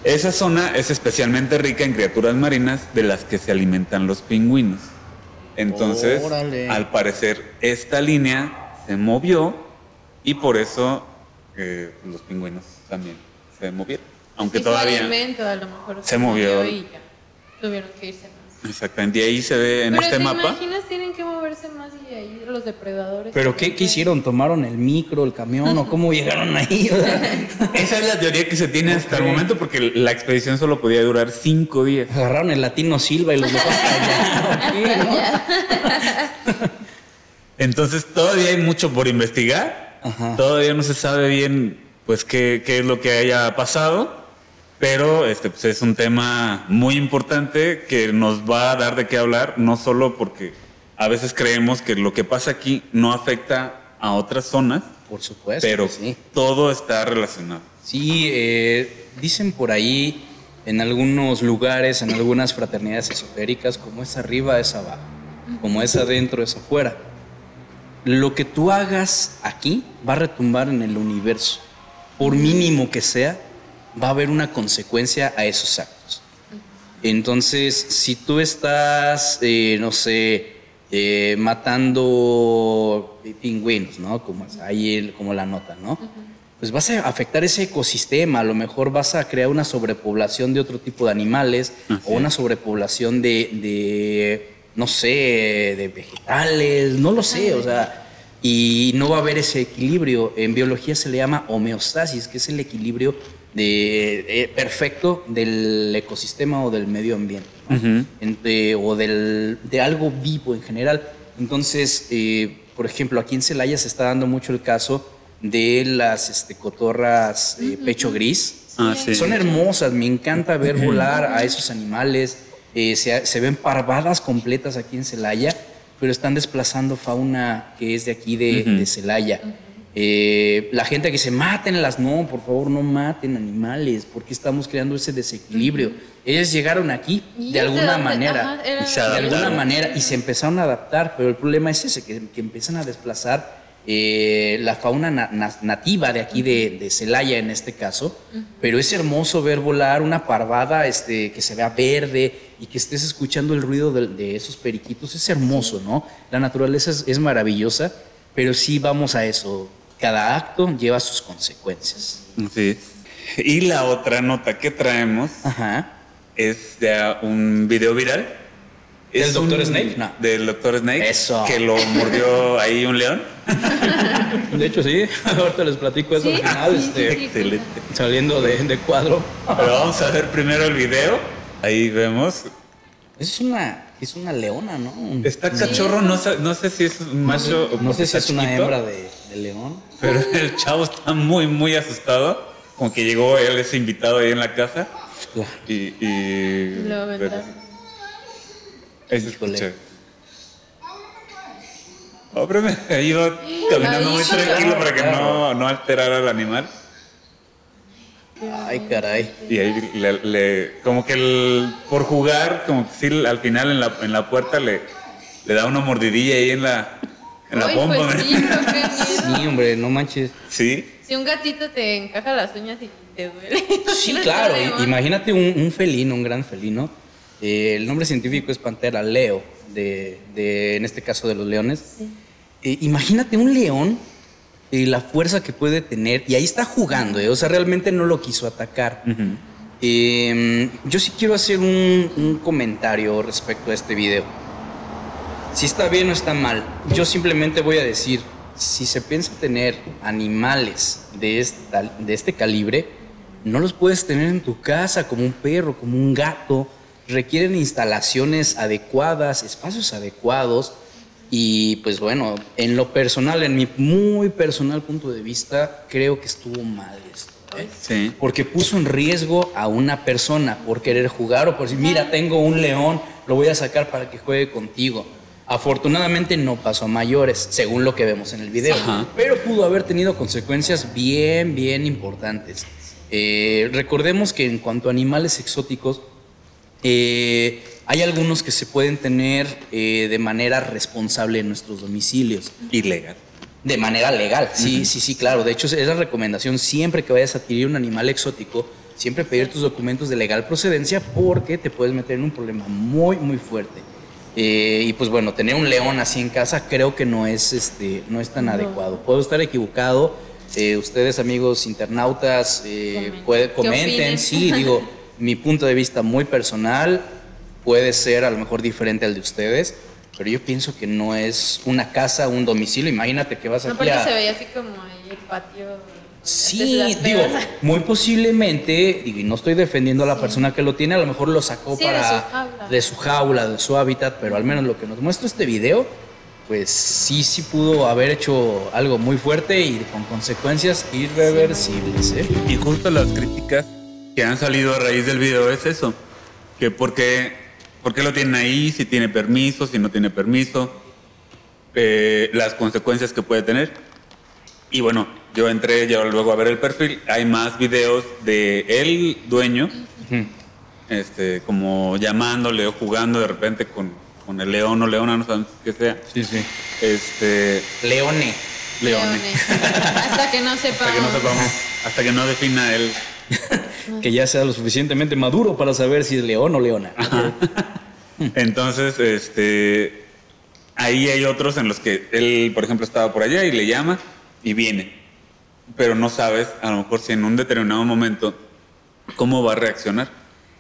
Esa zona es especialmente rica en criaturas marinas de las que se alimentan los pingüinos. Entonces, Órale. al parecer, esta línea se movió y por eso eh, los pingüinos también se movieron. Aunque Y su todavía... alimento a lo mejor se movió. y ya tuvieron que irse. Exactamente, y ahí se ve en Pero este te mapa. imaginas tienen que moverse más y ahí los depredadores. ¿Pero qué, qué hicieron? ¿Tomaron el micro, el camión o cómo llegaron ahí? O sea, Esa es la teoría que se tiene hasta el momento porque la expedición solo podía durar cinco días. agarraron el latino Silva y los dejaron allá. Entonces todavía hay mucho por investigar. Ajá. Todavía no se sabe bien pues qué, qué es lo que haya pasado. Pero este pues, es un tema muy importante que nos va a dar de qué hablar, no solo porque a veces creemos que lo que pasa aquí no afecta a otras zonas, Por supuesto. pero sí. todo está relacionado. Sí, eh, dicen por ahí en algunos lugares, en algunas fraternidades esotéricas, como es arriba es abajo, como es adentro es afuera. Lo que tú hagas aquí va a retumbar en el universo. Por mínimo que sea, va a haber una consecuencia a esos actos. Entonces, si tú estás, eh, no sé, eh, matando pingüinos, ¿no? Como ahí el- como la nota, ¿no? Pues vas a afectar ese ecosistema, a lo mejor vas a crear una sobrepoblación de otro tipo de animales Así o una sobrepoblación de, de, no sé, de vegetales, no lo sé, o sea, y no va a haber ese equilibrio. En biología se le llama homeostasis, que es el equilibrio de, eh, perfecto del ecosistema o del medio ambiente, ¿no? Ujú. En- de- o del, de algo vivo en general. Entonces, eh, por ejemplo, aquí en Celaya se está dando mucho el caso de las este, cotorras eh, pecho gris. Ah, sí. Son hermosas, me encanta ver volar a esos animales. Eh, se, se ven parvadas completas aquí en Celaya, pero están desplazando fauna que es de aquí de, Ujú. de Celaya. Eh, la gente que dice, mátenlas, no, por favor, no maten animales, porque estamos creando ese desequilibrio. Ellas llegaron aquí ¿Y de alguna manera, Ajá, Y se de alguna manera, y se empezaron a adaptar, pero el problema es ese, que, que empiezan a desplazar eh, la fauna na- na- nativa de aquí de, de Celaya en este caso, pero es hermoso ver volar una parvada este, que se vea verde y que estés escuchando el ruido de, de esos periquitos, es hermoso, ¿no? La naturaleza es, es maravillosa, pero sí vamos a eso, cada acto lleva sus consecuencias. Es. Y la otra nota que traemos Ajá. es de un video viral. ¿Del Es un- Snake? No. Del Dr. Snake. Eso. Que lo mordió ahí un león. De hecho, sí, ahorita les platico eso Sí, al final, sí, este, sí, sí. Excelente. saliendo de, de cuadro. Pero vamos a ver primero el video. Ahí vemos. Es una, es una leona, ¿no? Está cachorro, no sé, no sé si es un macho o No sé si es una hembra de, de león. Pero el chavo está muy, muy asustado. Como que llegó él, ese invitado ahí en la casa. Y. y Lo Híjole. escucha. Oh, pero me- ahí iba caminando muy tranquilo para que no, no alterara al animal. Ay, caray. Y ahí le, le- como que el- por jugar, como que sí, al final en la, en la puerta le, le da una mordidilla ahí en la, en la Ay, pompa. pues ¿verdad? sí, pero qué miedo. Sí, hombre, no manches. Sí. Si un gatito te encaja las uñas y te duele. Sí, claro. Imagínate un, un felino, un gran felino. Eh, el nombre científico es Pantera leo, de, de- en este caso de los leones. Eh, imagínate un león y la fuerza que puede tener. Y ahí está jugando, eh, o sea, realmente no lo quiso atacar. Eh, yo sí quiero hacer un, un comentario respecto a este video. Si está bien o está mal, yo simplemente voy a decir, si se piensa tener animales de, esta, de este calibre, no los puedes tener en tu casa como un perro, como un gato. Requieren instalaciones adecuadas, espacios adecuados. Y pues bueno, en lo personal, en mi muy personal punto de vista, creo que estuvo mal esto. ¿eh? Sí. Porque puso en riesgo a una persona por querer jugar o por decir, mira, tengo un león, lo voy a sacar para que juegue contigo. Afortunadamente no pasó a mayores, según lo que vemos en el video, Ajá. pero pudo haber tenido consecuencias bien, bien importantes. Eh, recordemos que en cuanto a animales exóticos, eh, hay algunos que se pueden tener eh, de manera responsable en nuestros domicilios. Ilegal. De manera legal, sí, sí, sí, claro. De hecho, es la recomendación siempre que vayas a adquirir un animal exótico, siempre pedir tus documentos de legal procedencia porque te puedes meter en un problema muy, muy fuerte. Eh, y pues bueno, tener un león así en casa creo que no es, este, no es tan No. adecuado. Puedo estar equivocado. Eh, ustedes, amigos internautas, eh, Comenten. puede- ¿Qué comenten. Sí, digo, mi punto de vista muy personal puede ser a lo mejor diferente al de ustedes, pero yo pienso que no es una casa, un domicilio. Imagínate que vas No, aquí porque a... se veía así como ahí el patio. Sí, Entonces, digo, muy posiblemente, digo, y no estoy defendiendo a la Sí. persona que lo tiene, a lo mejor lo sacó Sí, de para su jaula. de su jaula, de su hábitat, pero al menos lo que nos muestra este video, pues sí, sí pudo haber hecho algo muy fuerte y con consecuencias irreversibles. ¿eh? Y justo las críticas que han salido a raíz del video es eso. Que por qué, por qué lo tienen ahí, si tiene permiso, si no tiene permiso, eh, las consecuencias que puede tener. Y bueno, yo entré ya luego a ver el perfil. Hay más videos de el dueño, este, como llamándole o jugando de repente con, con el león o leona, no sabemos qué sea. Sí, sí. Este, Leone. leones. leones. Hasta que no sepamos. Hasta que no sepamos, hasta que no defina él. Que ya sea lo suficientemente maduro para saber si es león o leona. Entonces, este, ahí hay otros en los que él, por ejemplo, estaba por allá y le llama y viene. Pero no sabes, a lo mejor si en un determinado momento, cómo va a reaccionar.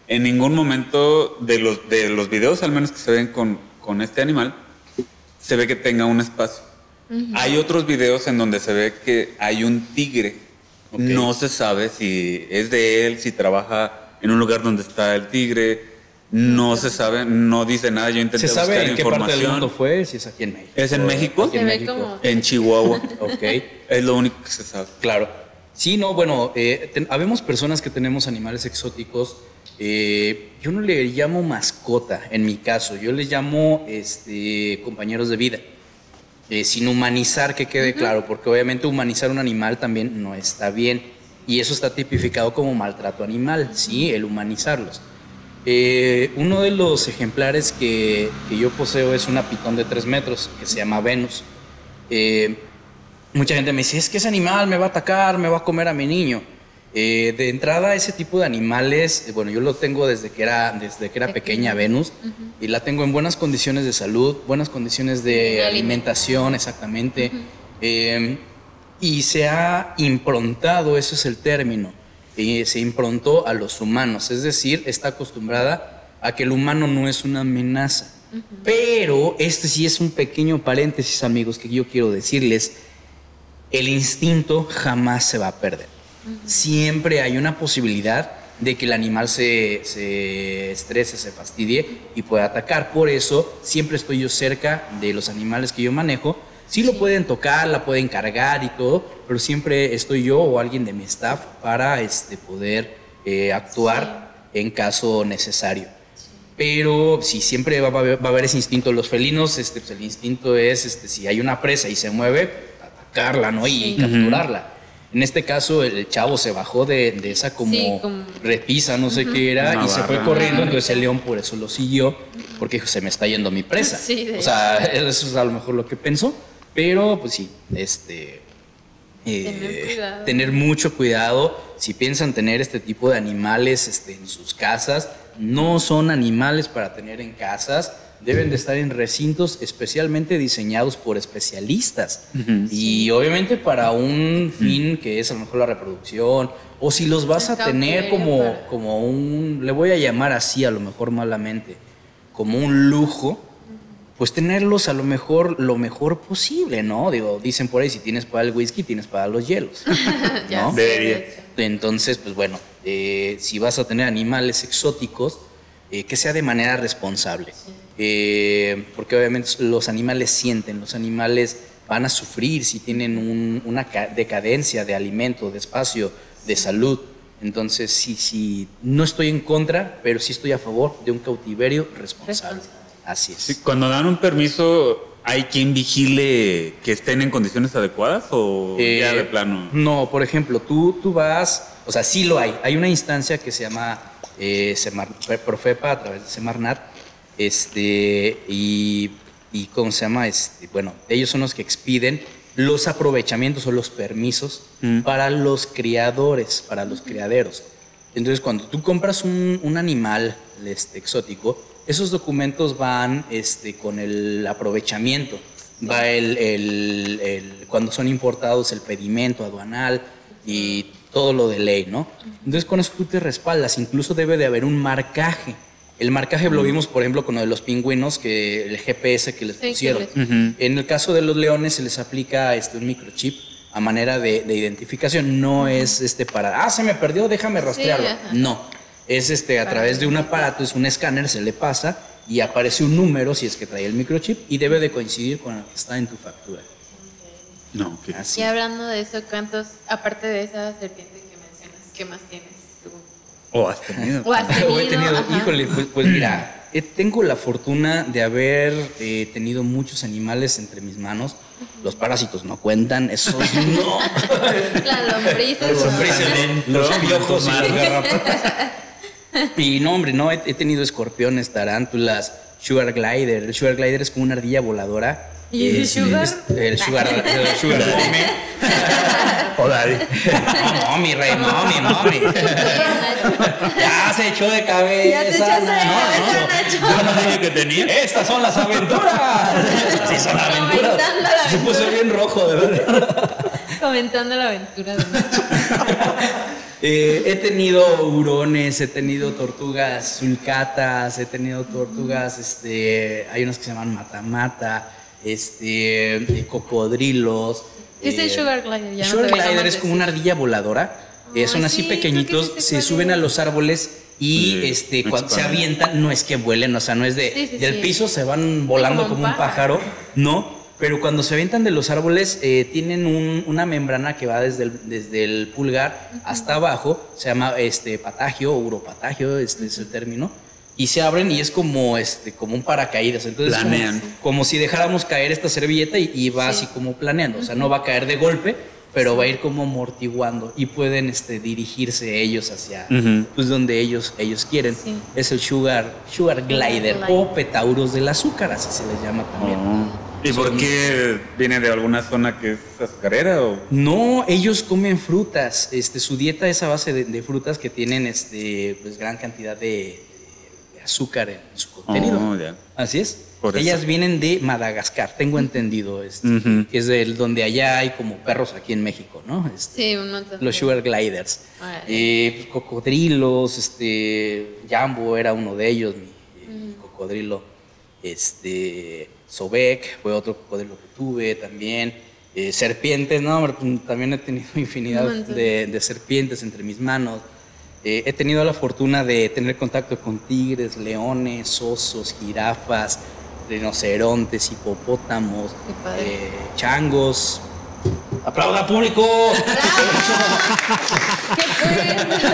En ningún momento de los, de los videos, al menos que se ven con, con este animal, se ve que tenga un espacio. Hay otros videos en donde se ve que hay un tigre. No se sabe si es de él, si trabaja en un lugar donde está el tigre. No se sabe, no dice nada. Yo intenté ¿Se sabe buscar en qué parte del información. mundo fue? Si es aquí en México. ¿Es en México? Aquí en Se ve México. como- En Chihuahua. Ok. es lo único que se sabe. Claro. Sí, no, bueno, eh, ten- habemos personas que tenemos animales exóticos. eh, yo no le llamo mascota, en mi caso, yo les llamo este, compañeros de vida. Eh, sin humanizar, que quede claro, porque obviamente humanizar un animal también no está bien. Y eso está tipificado como maltrato animal, ¿sí? El humanizarlos. Eh, uno de los ejemplares que, que yo poseo es una pitón de 3 metros, que se llama Venus. Eh, mucha gente me dice, es que ese animal me va a atacar, me va a comer a mi niño. Eh, de entrada, ese tipo de animales, eh, bueno, yo lo tengo desde que era, desde que era pequeña Venus y la tengo en buenas condiciones de salud, buenas condiciones de alimentación, exactamente. Eh, y se ha improntado, eso es el término, y se improntó a los humanos, es decir, está acostumbrada a que el humano no es una amenaza. Pero este sí es un pequeño paréntesis, amigos, que yo quiero decirles. El instinto jamás se va a perder. Siempre hay una posibilidad de que el animal se, se estrese, se fastidie y pueda atacar. Por eso siempre estoy yo cerca de los animales que yo manejo. Sí lo pueden tocar, la pueden cargar y todo, pero siempre estoy yo o alguien de mi staff para este, poder eh, actuar en caso necesario. Pero sí, siempre va, va a haber- va a haber ese instinto. Los felinos, este, pues, el instinto es, este, si hay una presa y se mueve, atacarla, ¿no? Y, Sí. capturarla. En este caso, el chavo se bajó de, de esa como, Sí, como- repisa, no sé qué era, Una y se fue barra. corriendo. Entonces el león por eso lo siguió, porque dijo, se me está yendo mi presa. Sí, de o sea, eso es a lo mejor lo que pensó. Pero, pues sí, este... eh, Tener cuidado. tener mucho cuidado si piensan tener este tipo de animales este, en sus casas. No son animales para tener en casas, deben de estar en recintos especialmente diseñados por especialistas. Y obviamente para un fin que es a lo mejor la reproducción, o si los vas a tener como, como un, le voy a llamar así a lo mejor malamente, como un lujo, pues tenerlos a lo mejor lo mejor posible, ¿no? Digo, dicen por ahí, si tienes para el whisky, tienes para los hielos. ¿no? Entonces, pues bueno, eh, si vas a tener animales exóticos, eh, que sea de manera responsable. Eh, porque obviamente los animales sienten, los animales van a sufrir si tienen un- una ca- decadencia de alimento, de espacio, de salud. Entonces, sí, sí, no estoy en contra, pero sí estoy a favor de un cautiverio responsable. Responsable. Así es. Sí, cuando dan un permiso, ¿hay quien vigile que estén en condiciones adecuadas o Eh, ya de plano? No, por ejemplo, tú, tú vas, o sea, sí lo hay. Hay una instancia que se llama eh, Semar- Profepa a través de Semarnat, este, y, y ¿cómo se llama? Este, bueno, ellos son los que expiden los aprovechamientos o los permisos Mm. para los criadores, para los criaderos. Entonces, cuando tú compras un, un animal este, exótico, esos documentos van este, con el aprovechamiento. Va el, el- el- cuando son importados el pedimento aduanal y todo lo de ley, ¿no? Entonces, con eso tú te respaldas. Incluso debe de haber un marcaje. El marcaje lo vimos, por ejemplo, con lo de los pingüinos, que el GPS que les pusieron. En el caso de los leones se les aplica este, un microchip a manera de, de identificación. No es este para, ah, se me perdió, déjame rastrearlo. no, es este a través de un aparato, es un escáner, se le pasa y aparece un número si es que trae el microchip y debe de coincidir con el que está en tu factura. No, ok. Así. Y hablando de eso, ¿cuántos, aparte de esa serpiente que mencionas, qué más tienes tú? O has tenido. O has O he tenido, ajá. híjole, pues, pues mira, tengo la fortuna de haber eh, tenido muchos animales entre mis manos. Los parásitos no cuentan, esos no. Las lombrices. Los ¿no? lombrices, los piojos y más. las garrapatas. Y no, hombre, no, he, he tenido escorpiones, tarántulas, sugar glider. El sugar glider es como una ardilla voladora. ¿Y el sugar? es- el sugar, el sugar mommy. O daddy. No, rey, mommy, mommy. Ya se echó de cabeza. Ya te echaste de no, cabeza, no. No sabía que tenía. Estas son las aventuras. Así son aventuras. Se puso bien rojo, de verdad. Comentando la aventura de Nacho. Eh, he tenido hurones, he tenido tortugas sulcatas, he tenido tortugas, este, hay unas que se llaman matamata, este, eh, cocodrilos. ¿Qué es el eh, sugar glider? Ya no sugar glider es como una ardilla voladora. eh, Ah, son así sí, pequeñitos, se suben es. a los árboles y Sí, este, cuando se avientan, no es que vuelen, o sea, no es de Sí, sí, del sí. piso se van volando como un pájaro, no. Pero cuando se avientan de los árboles, eh, tienen un- una membrana que va desde el, desde el pulgar hasta abajo, se llama este, patagio uropatagio, este es el término, y se abren y es como, este, como un paracaídas. Entonces, como- Planean. Como, si dejáramos caer esta servilleta y, y va Sí. así como planeando, o sea, no va a caer de golpe, pero va a ir como amortiguando y pueden este, dirigirse ellos hacia Ujú. pues, donde ellos, ellos quieren. Sí. Es el sugar, sugar glider Glider. o petauros del azúcar, así se les llama también. Oh. ¿Y por qué viene de alguna zona que es azucarera o No, ellos comen frutas. Este, su dieta es a base de, de frutas que tienen este, pues, gran cantidad de, de azúcar en su contenido. Oh, ya. Así es. Por eso. Ellas vienen de Madagascar, tengo entendido. Este, que es del, donde allá hay como perros aquí en México, ¿no? Este, Sí, un montón. Los sugar gliders. Eh, pues, cocodrilos, este, Jambo era uno de ellos, mi, mi cocodrilo. Este, Sobek fue otro cocodrilo que tuve también. Eh, serpientes, no, también he tenido infinidad de, de serpientes entre mis manos. Eh, he tenido la fortuna de tener contacto con tigres, leones, osos, jirafas, rinocerontes, hipopótamos, eh, changos. ¡Aplauda público!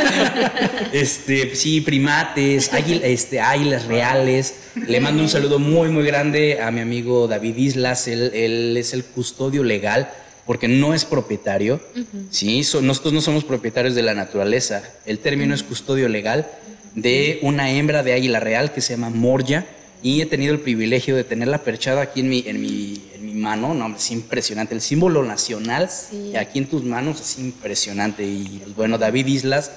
Este, sí, primates, águil- este, águilas reales. Le mando un saludo muy, muy grande a mi amigo David Islas. Él, él es el custodio legal porque no es propietario. Sí, so- nosotros no somos propietarios de la naturaleza. El término es custodio legal de una hembra de águila real que se llama Morya. Y he tenido el privilegio de tenerla perchada aquí en mi, en mi, en mi mano. No, es impresionante. El símbolo nacional Sí. aquí en tus manos es impresionante. Y pues, bueno, David Islas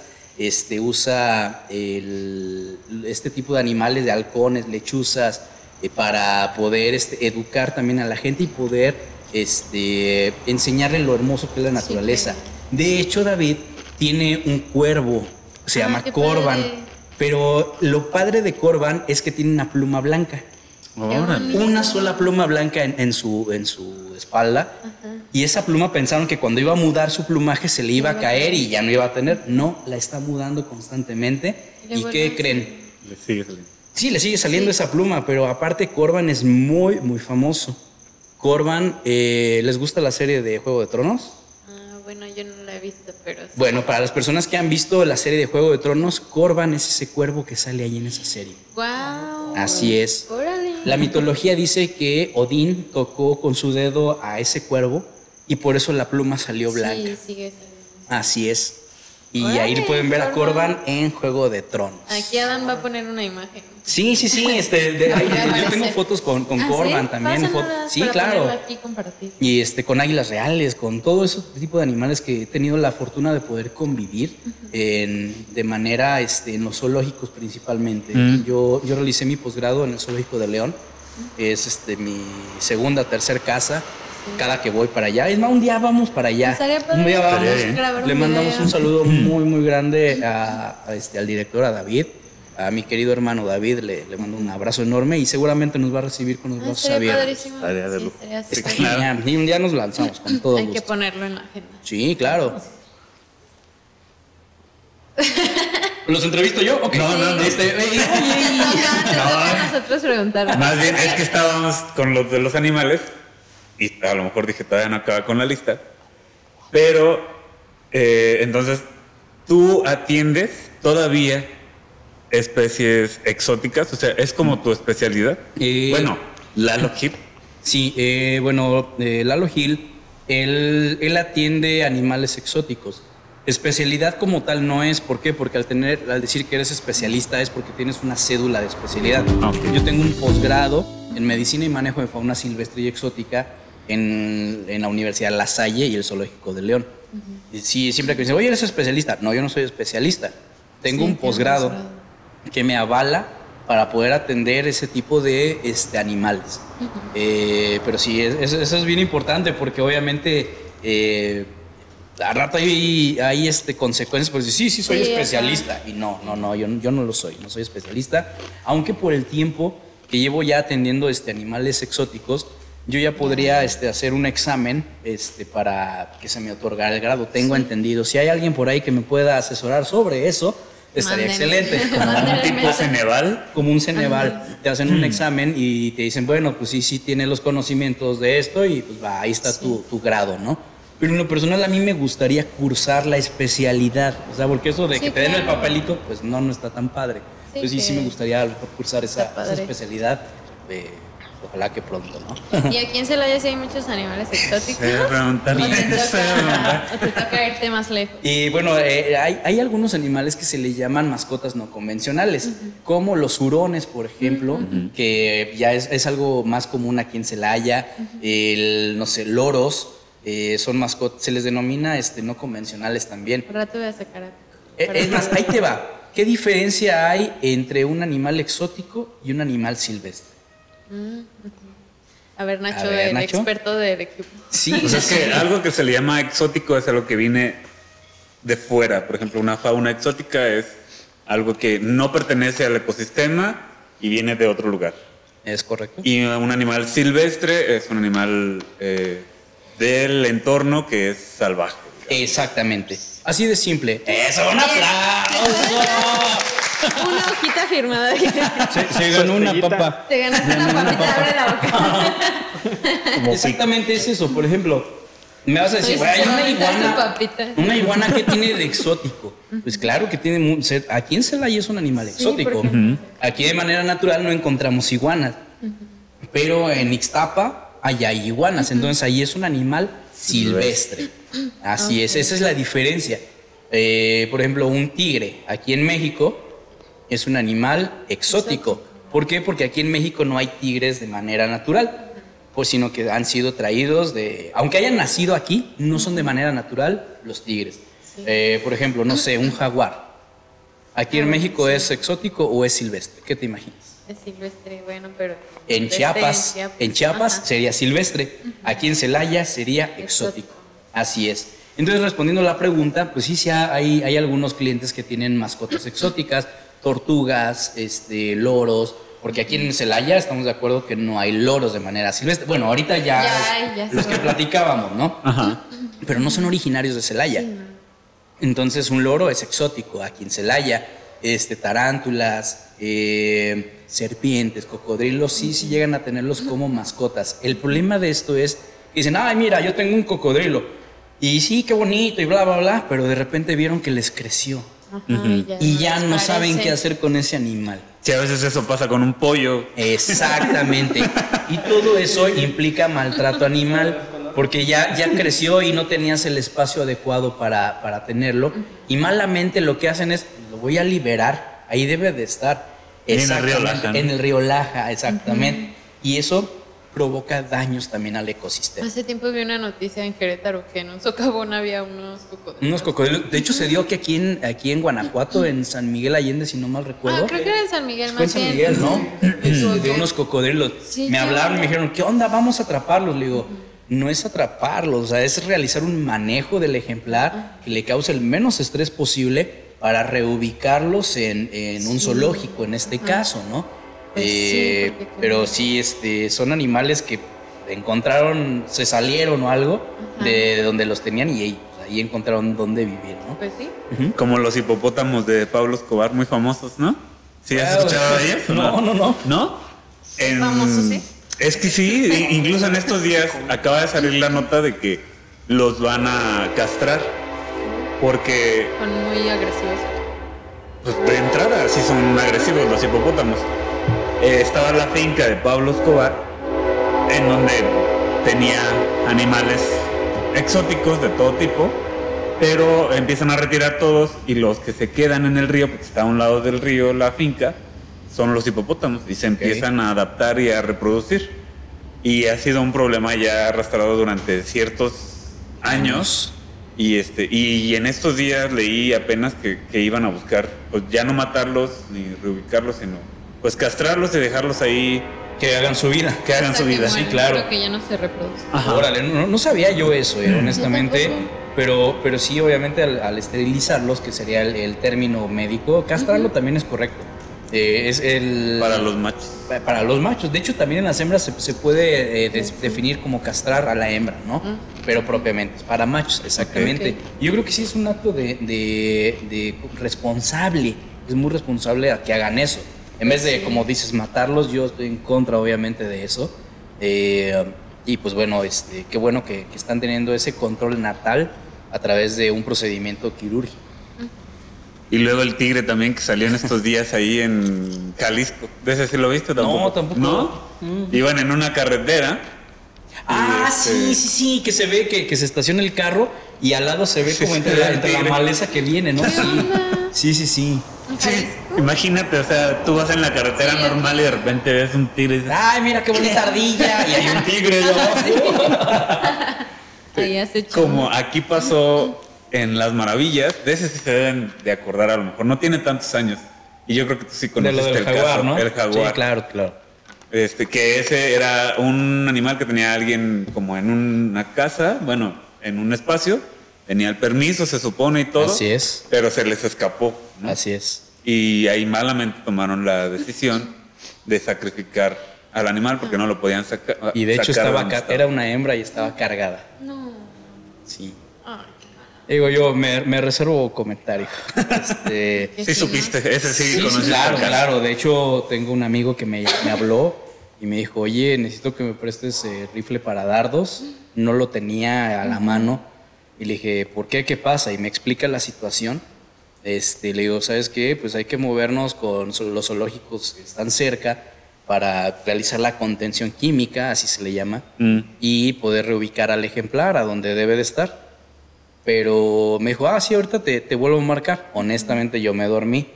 este, usa el- este tipo de animales, de halcones, lechuzas, eh, para poder este, educar también a la gente y poder este, enseñarle lo hermoso que es la naturaleza. De hecho, David tiene un cuervo, se Ah, llama Corban, padre. pero lo padre de Corban es que tiene una pluma blanca. Una sola pluma blanca en, en su, en su espalda. Y esa pluma pensaron que cuando iba a mudar su plumaje se le iba a caer y ya no iba a tener. No, la está mudando constantemente. ¿Y qué creen? Le sigue saliendo. Sí, le sigue saliendo esa pluma, pero aparte Corban es muy, muy famoso. Corban, eh, ¿les gusta la serie de Juego de Tronos? Ah, bueno, yo no la he visto, pero sí. Bueno, para las personas que han visto la serie de Juego de Tronos, Corban es ese cuervo que sale ahí en esa serie. Guau. Así es. Órale. La mitología dice que Odín tocó con su dedo a ese cuervo y por eso la pluma salió blanca. Sí, sigue saliendo. Así es. Y ahí pueden ver a Corban. En Juego de Tronos. Aquí Adán va a poner una imagen. Sí, sí, sí. Este, de- ahí- yo tengo fotos con, con ¿Ah, Corban sí? también. Sí, para claro. Aquí. Y este, con águilas reales, con todo ese tipo de animales que he tenido la fortuna de poder convivir en- de manera este, en los zoológicos principalmente. Mm. Yo, yo realicé mi posgrado en el zoológico de León. Es este, mi segunda, tercer casa. Cada que voy para allá. Es más, un día vamos para allá. Un día vamos. Un Le mandamos un saludo muy, muy grande a, a este, al director, a David. A mi querido hermano David le, le mando un abrazo enorme y seguramente nos va a recibir con los Ah, brazos abiertos. de lujo. claro. Y un día nos lanzamos con todo Hay que ponerlo en la agenda. Sí, claro. ¿Los entrevisto yo? No, no, no. Este, eh, toca a nosotros preguntar. Más bien es que estábamos con los de los animales y a lo mejor dije todavía no acaba con la lista. Pero eh, entonces tú atiendes todavía especies exóticas, o sea, es como tu especialidad. Eh, bueno, Lalo Hip. Sí, eh, bueno, Lalo Gil, él, él atiende animales exóticos. Especialidad como tal no es, ¿por qué? Porque al, tener, al decir que eres especialista es porque tienes una cédula de especialidad. Ah. Yo tengo un posgrado en medicina y manejo de fauna silvestre y exótica en, en la Universidad La Salle y el Zoológico de León. Y sí, siempre que me dicen, oye, eres especialista. No, yo no soy especialista. Tengo Sí, un posgrado que me avala para poder atender ese tipo de este, animales. Eh, pero sí, es- es- eso es bien importante porque obviamente eh, a rato hay, hay este, consecuencias por decir, sí, sí, soy Sí, ajá. especialista. Y no, no, no, yo, yo no lo soy, no soy especialista. Aunque por el tiempo que llevo ya atendiendo este, animales exóticos, yo ya podría este, hacer un examen este, para que se me otorgara el grado. Tengo entendido. Si hay alguien por ahí que me pueda asesorar sobre eso, estaría Mándenme. excelente. Mándenme Un tipo. Ceneval. como un Ceneval, te hacen un examen y te dicen, bueno, pues sí, sí tiene los conocimientos de esto y pues va, ahí está tu, tu grado, ¿no? Pero en lo personal a mí me gustaría cursar la especialidad, o sea, porque eso de Sí, que te den el claro. papelito, pues no, no está tan padre. Sí, Entonces sí, sí me gustaría cursar esa, esa especialidad. eh, ojalá que pronto, ¿no? Y aquí en Celaya sí hay muchos animales exóticos. Se va a preguntarle. ¿O te se va a toca, preguntar. o te toca irte más lejos? Y bueno, eh, hay, hay algunos animales que se le llaman mascotas no convencionales, como los hurones, por ejemplo, que ya es, es algo más común aquí en Celaya, el, no sé, loros, eh, son mascotas, se les denomina este, no convencionales también. Por rato voy a sacar a... Eh, Es más, ahí te va. ¿Qué diferencia hay entre un animal exótico y un animal silvestre? A ver, Nacho, A ver, el Nacho. experto del equipo. Sí, Pues es que algo que se le llama exótico es algo que viene de fuera. Por ejemplo, una fauna exótica es algo que no pertenece al ecosistema y viene de otro lugar. es correcto. Y un animal silvestre es un animal eh, del entorno que es salvaje. Exactamente. Así de simple. ¡Eso, un aplauso! Una hojita firmada. Se, se ganó una papa. Te ganaste una papita, abre la boca. Como Exactamente es eso. Por ejemplo, me vas a decir, "Güey, una iguana, papita". una iguana que tiene de exótico. Pues claro que tiene. Aquí en Celaya es un animal exótico. Aquí de manera natural no encontramos iguanas. Pero en Ixtapa allá hay iguanas. Entonces ahí es un animal silvestre. Así es, esa es la diferencia. Eh, por ejemplo, un tigre aquí en México es un animal exótico. ¿Por qué? Porque aquí en México no hay tigres de manera natural, pues sino que han sido traídos de, aunque hayan nacido aquí, no son de manera natural los tigres. Eh, por ejemplo, no sé, un jaguar. Aquí en México es exótico o es silvestre. ¿Qué te imaginas? Es silvestre, bueno, pero... En silvestre Chiapas, en Chiapas sería silvestre, aquí en Celaya sería exótico. Exótico. Así es. Entonces, respondiendo a la pregunta, pues sí, sí hay, hay algunos clientes que tienen mascotas exóticas, tortugas, este, loros, porque aquí en Celaya estamos de acuerdo que no hay loros de manera silvestre. Bueno, ahorita ya, Ya hay, ya los que platicábamos, ¿no? Ajá. Pero no son originarios de Celaya. Entonces un loro es exótico aquí en Celaya. Este, tarántulas, eh, serpientes, cocodrilos, sí, sí llegan a tenerlos como mascotas. El problema de esto es que dicen, ay, mira, yo tengo un cocodrilo. Y sí, qué bonito y bla, bla, bla, pero de repente vieron que les creció. Ajá, y ya, Y ya les no saben qué hacer con ese animal. Sí, a veces eso pasa con un pollo. Exactamente. y todo eso implica maltrato animal, porque ya, ya creció y no tenías el espacio adecuado para, para tenerlo. Y malamente lo que hacen es, lo voy a liberar, ahí debe de estar. En el río Laja, ¿no? En el río Laja, exactamente. Y eso provoca daños también al ecosistema. Hace tiempo vi una noticia en Querétaro que en un socavón había unos cocodrilos. Unos cocodrilos. De hecho, se dio que aquí en, aquí en Guanajuato, en San Miguel Allende, si no mal recuerdo. Ah, creo que era en San Miguel Fue en más San. Miguel, ¿no? De unos cocodrilos. Sí, me hablaron, me onda. dijeron, ¿qué onda? Vamos a atraparlos. Le digo, no es atraparlos, o sea, es realizar un manejo del ejemplar que le cause el menos estrés posible para reubicarlos en, en un zoológico, en este caso, ¿no? Pues Eh, como- pero sí, este, son animales que encontraron, se salieron o algo de donde los tenían y ahí, ahí encontraron dónde vivir, ¿no? Pues sí. Como los hipopótamos de Pablo Escobar, muy famosos, ¿no? ¿Sí has escuchado de ellos? o no, no, no. ¿No? En- Famosos, ¿sí? Es que sí, incluso en estos días acaba de salir la nota de que los van a castrar. Porque, Son muy agresivos. pues de entrada, sí son agresivos los hipopótamos. Eh, estaba la finca de Pablo Escobar, en donde tenía animales exóticos de todo tipo, pero empiezan a retirar todos y los que se quedan en el río, porque está a un lado del río la finca, son los hipopótamos y se empiezan a adaptar y a reproducir. Y ha sido un problema ya arrastrado durante ciertos años. Y, este, y en estos días leí apenas que, que iban a buscar, pues ya no matarlos ni reubicarlos, sino pues castrarlos y dejarlos ahí Que hagan su vida. que hagan Hasta su que vida. mueren, Sí, claro. Que ya no se reproduce. Ajá. Órale, no, no sabía yo eso, eh, honestamente. Pero, pero sí, obviamente, al, al esterilizarlos, que sería el, el término médico, castrarlo también es correcto. Eh, es el. Para los machos. pa- para los machos. De hecho, también en las hembras se, se puede eh, des- definir como castrar a la hembra, ¿no? Pero propiamente, para machos, exactamente. Yo creo que sí es un acto de, de- de responsable. Es muy responsable a que hagan eso. En vez de, como dices, matarlos, yo estoy en contra, obviamente, de eso. Eh, y pues bueno, este, qué bueno que, que están teniendo ese control natal a través de un procedimiento quirúrgico. Y luego el tigre también que salió en estos días ahí en Jalisco. ¿De ese sí lo viste tampoco? No, tampoco. ¿No? Iban en una carretera. Ah, este- sí, sí, sí, que se ve que, que se estaciona el carro y al lado se ve Sí, como entre, la, entre la maleza que viene, ¿no? Sí, sí, sí, sí. Sí, imagínate, o sea, tú vas en la carretera Sí. normal y de repente ves un tigre y dices, Ay, mira qué bonita ardilla. Y hay un tigre ¿no? Ahí has hecho. como aquí pasó en Las Maravillas, de ese sí se deben de acordar a lo mejor, no tiene tantos años. Y yo creo que tú sí De conoces lo del el jaguar, caso, ¿no? el jaguar. Sí, claro, claro. Este, que ese era un animal que tenía alguien como en una casa, bueno, en un espacio, tenía el permiso, se supone y todo. Así es. Pero se les escapó. ¿No? Así es. Y ahí malamente tomaron la decisión de sacrificar al animal porque no lo podían sacar. Y de hecho estaba, ca- era una hembra y estaba cargada. No. Sí. Ay, Digo yo, me, me reservo comentario. Este, Sí supiste, ese sí, Sí, conociste claro, claro. De hecho, tengo un amigo que me, me habló y me dijo, oye, necesito que me prestes eh, rifle para dardos. No lo tenía a la mano. Y le dije, ¿por qué? ¿Qué pasa? Y me explica la situación. Este, le digo, ¿sabes qué? Pues hay que movernos con los zoológicos que están cerca para realizar la contención química, así se le llama, Mm. y poder reubicar al ejemplar a donde debe de estar. Pero me dijo, ah, sí, ahorita te, te vuelvo a marcar. Honestamente, yo me dormí.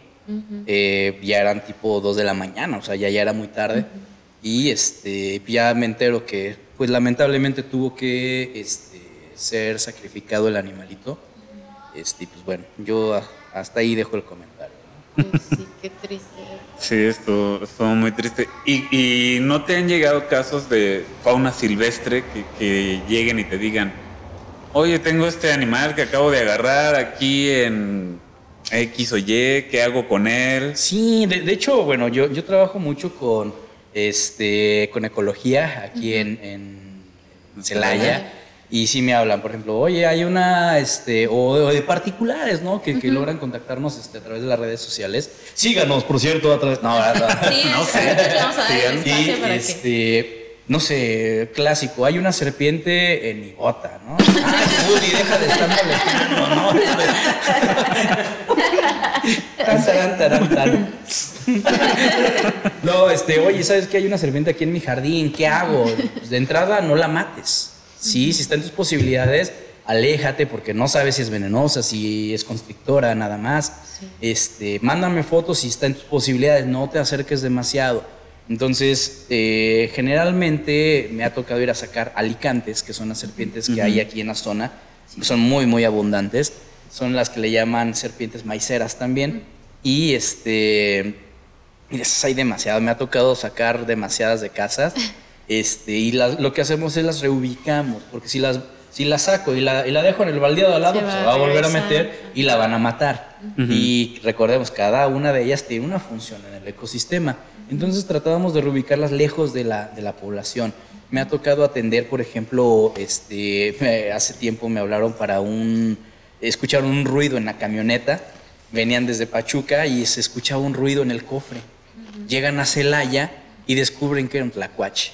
Eh, ya eran tipo 2 de la mañana, o sea, ya, ya era muy tarde. Y este, ya me entero que, pues lamentablemente tuvo que este, ser sacrificado el animalito. Este, y, pues bueno, yo a- hasta ahí dejo el comentario. ¿no? pues sí, qué triste. Sí, esto estuvo muy triste. ¿Y, y no te han llegado casos de fauna silvestre que, que lleguen y te digan, oye, tengo este animal que acabo de agarrar aquí en X o Y, ¿qué hago con él? Sí, de, de hecho, bueno, yo, yo trabajo mucho con, este, con ecología aquí en, en Celaya. Y sí me hablan, por ejemplo, oye, hay una, este, o, o de particulares, ¿no? Que, que logran contactarnos este, a través de las redes sociales. Síganos, por cierto, a través. No. Sí, No sé. exacto, Vamos a dar el Y, que. este, no sé, clásico, hay una serpiente en mi bota, ¿no? Woody, deja de estar molestando, ¿no? Tan, tarán, tarán. No, este, oye, ¿sabes que hay una serpiente aquí en mi jardín? ¿Qué hago? Pues de entrada, no la mates. Sí, si está en tus posibilidades, aléjate porque no sabes si es venenosa, si es constrictora, nada más. Este, mándame fotos si está en tus posibilidades, no te acerques demasiado. Entonces, eh, generalmente me ha tocado ir a sacar alicantes, que son las serpientes que hay aquí en la zona, son muy, muy abundantes. Son las que le llaman serpientes maiceras también. Y este, y esas hay demasiadas. Me ha tocado sacar demasiadas de casas. Este, y las- lo que hacemos es las reubicamos. Porque si las, si las saco y la, y la dejo en el baldeado al lado, Se pues va se a va a volver a meter y la van a matar. Y recordemos, cada una de ellas tiene una función en el ecosistema. Entonces tratábamos de reubicarlas lejos de la, de la población. Me ha tocado atender, por ejemplo, este, me- hace tiempo me hablaron para un, escucharon un ruido en la camioneta, venían desde Pachuca y se escuchaba un ruido en el cofre. Llegan a Celaya y descubren que era un tlacuache.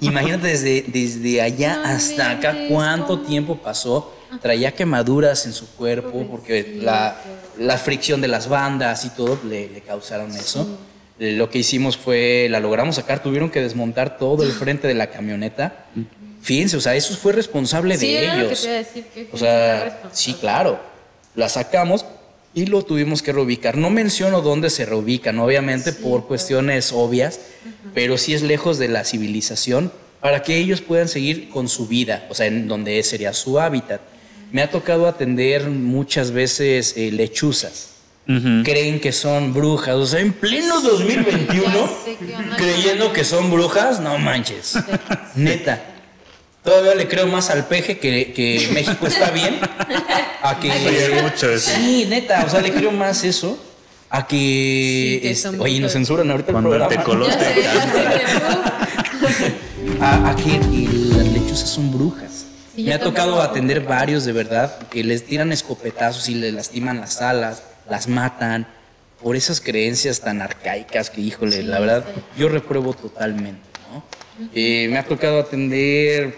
Imagínate desde, desde allá No hasta acá cuánto tiempo pasó. Traía quemaduras en su cuerpo porque la, la fricción de las bandas y todo le, le causaron eso. Lo que hicimos fue, la logramos sacar, tuvieron que desmontar todo el frente de la camioneta. Fíjense, o sea, eso fue responsable Sí, de que ellos. te iba a decir. Que O sea, sí, claro. La sacamos y lo tuvimos que reubicar. No menciono dónde se reubican, obviamente, por cuestiones obvias, pero sí es lejos de la civilización para que ellos puedan seguir con su vida, o sea, en donde sería su hábitat. Me ha tocado atender muchas veces eh, lechuzas. Ujú. Creen que son brujas, o sea, en pleno 2021, Ya sé qué onda creyendo que son brujas, no manches. Neta. Todavía le creo más al peje que, que México está bien. A que. Sí, mucho. Sí, neta. O sea, le creo más eso. A que. Sí, que este, oye, nos censuran ahorita el Cuando el programa. Ya sé, ya sé que- A, a que las lechuzas son brujas. Sí, Me ha tocado también. atender varios de verdad que les tiran escopetazos y les lastiman las alas, las matan por esas creencias tan arcaicas que, híjole, Sí, la verdad, yo repruebo totalmente, ¿no? Eh, me ha tocado atender.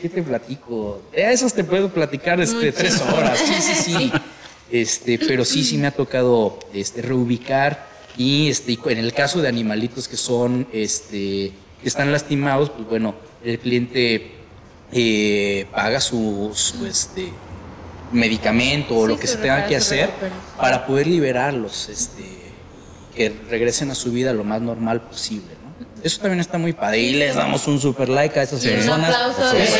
¿qué te platico? De esas te puedo platicar este, tres horas, sí, sí, sí. Este, pero sí, sí me ha tocado este, reubicar y, este, y en el caso de animalitos que son, este, que están lastimados, pues bueno, el cliente eh, paga su, su, este, medicamento o Sí, lo que se tenga que hacer para poder liberarlos, este, que regresen a su vida lo más normal posible. Eso también está muy padre. Y les damos un super like a esas Y un personas. aplauso Eso,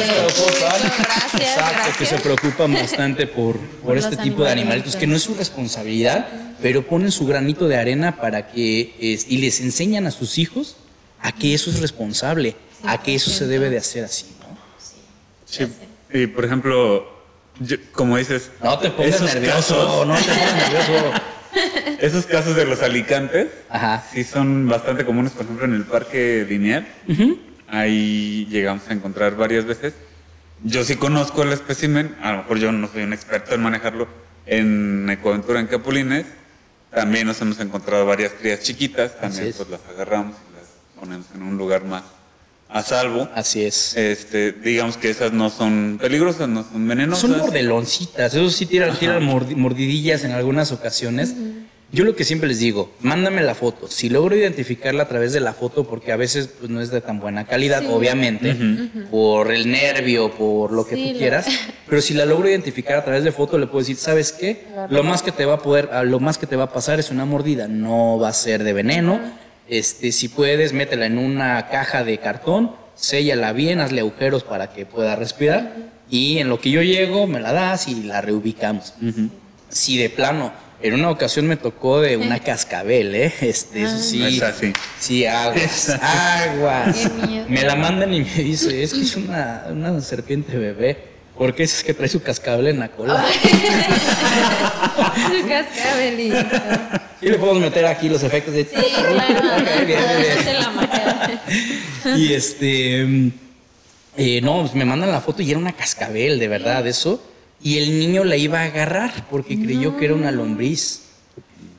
Gracias, Exacto, que se preocupan bastante por, por Por este tipo de animalitos. que no es su responsabilidad, pero ponen su granito de arena para que, es- y les enseñan a sus hijos a que eso es responsable, a que eso se debe de hacer así, ¿no? Sí. Y por ejemplo, yo- como dices, No te pongas esos nervioso, casos- no te pongas nervioso. Esos casos de los alicantes Ajá. sí son bastante comunes, por ejemplo, en el parque. Ujú. Ahí llegamos a encontrar varias veces. Yo sí conozco el espécimen, a lo mejor yo no soy un experto en manejarlo. En Ecoaventura, en Capulines, también nos hemos encontrado varias crías chiquitas, también pues las agarramos y las ponemos en un lugar más a salvo. Así es. Este, digamos que esas no son peligrosas, no son venenosas. Son mordeloncitas, eso sí tiran, tiran mordi- mordidillas en algunas ocasiones. Yo lo que siempre les digo, mándame la foto. Si logro identificarla a través de la foto, porque a veces pues, no es de tan buena calidad, Sí. obviamente, por el nervio, por lo que Sí, tú lo- quieras. Pero si la logro identificar a través de foto, le puedo decir, ¿sabes qué? Lo más que te va a poder, lo más que te va a pasar es una mordida. No va a ser de veneno. Este, si puedes, métela en una caja de cartón, séllala bien, hazle agujeros para que pueda respirar. Y en lo que yo llego, me la das y la reubicamos. Si de plano, en una ocasión me tocó de una cascabel, ¿eh? Este, eso sí. Esa sí. Sí, aguas, aguas. Qué miedo. Me la mandan y me dice, es que es una, una serpiente bebé. ¿Por qué es que trae su cascabel en la cola? Su cascabelito. Y le podemos meter aquí los efectos de... Sí, claro. Bien, bien. Y este. eh, no, pues me mandan la foto y era una cascabel, de verdad, eso. Y el niño la iba a agarrar porque creyó que era una lombriz.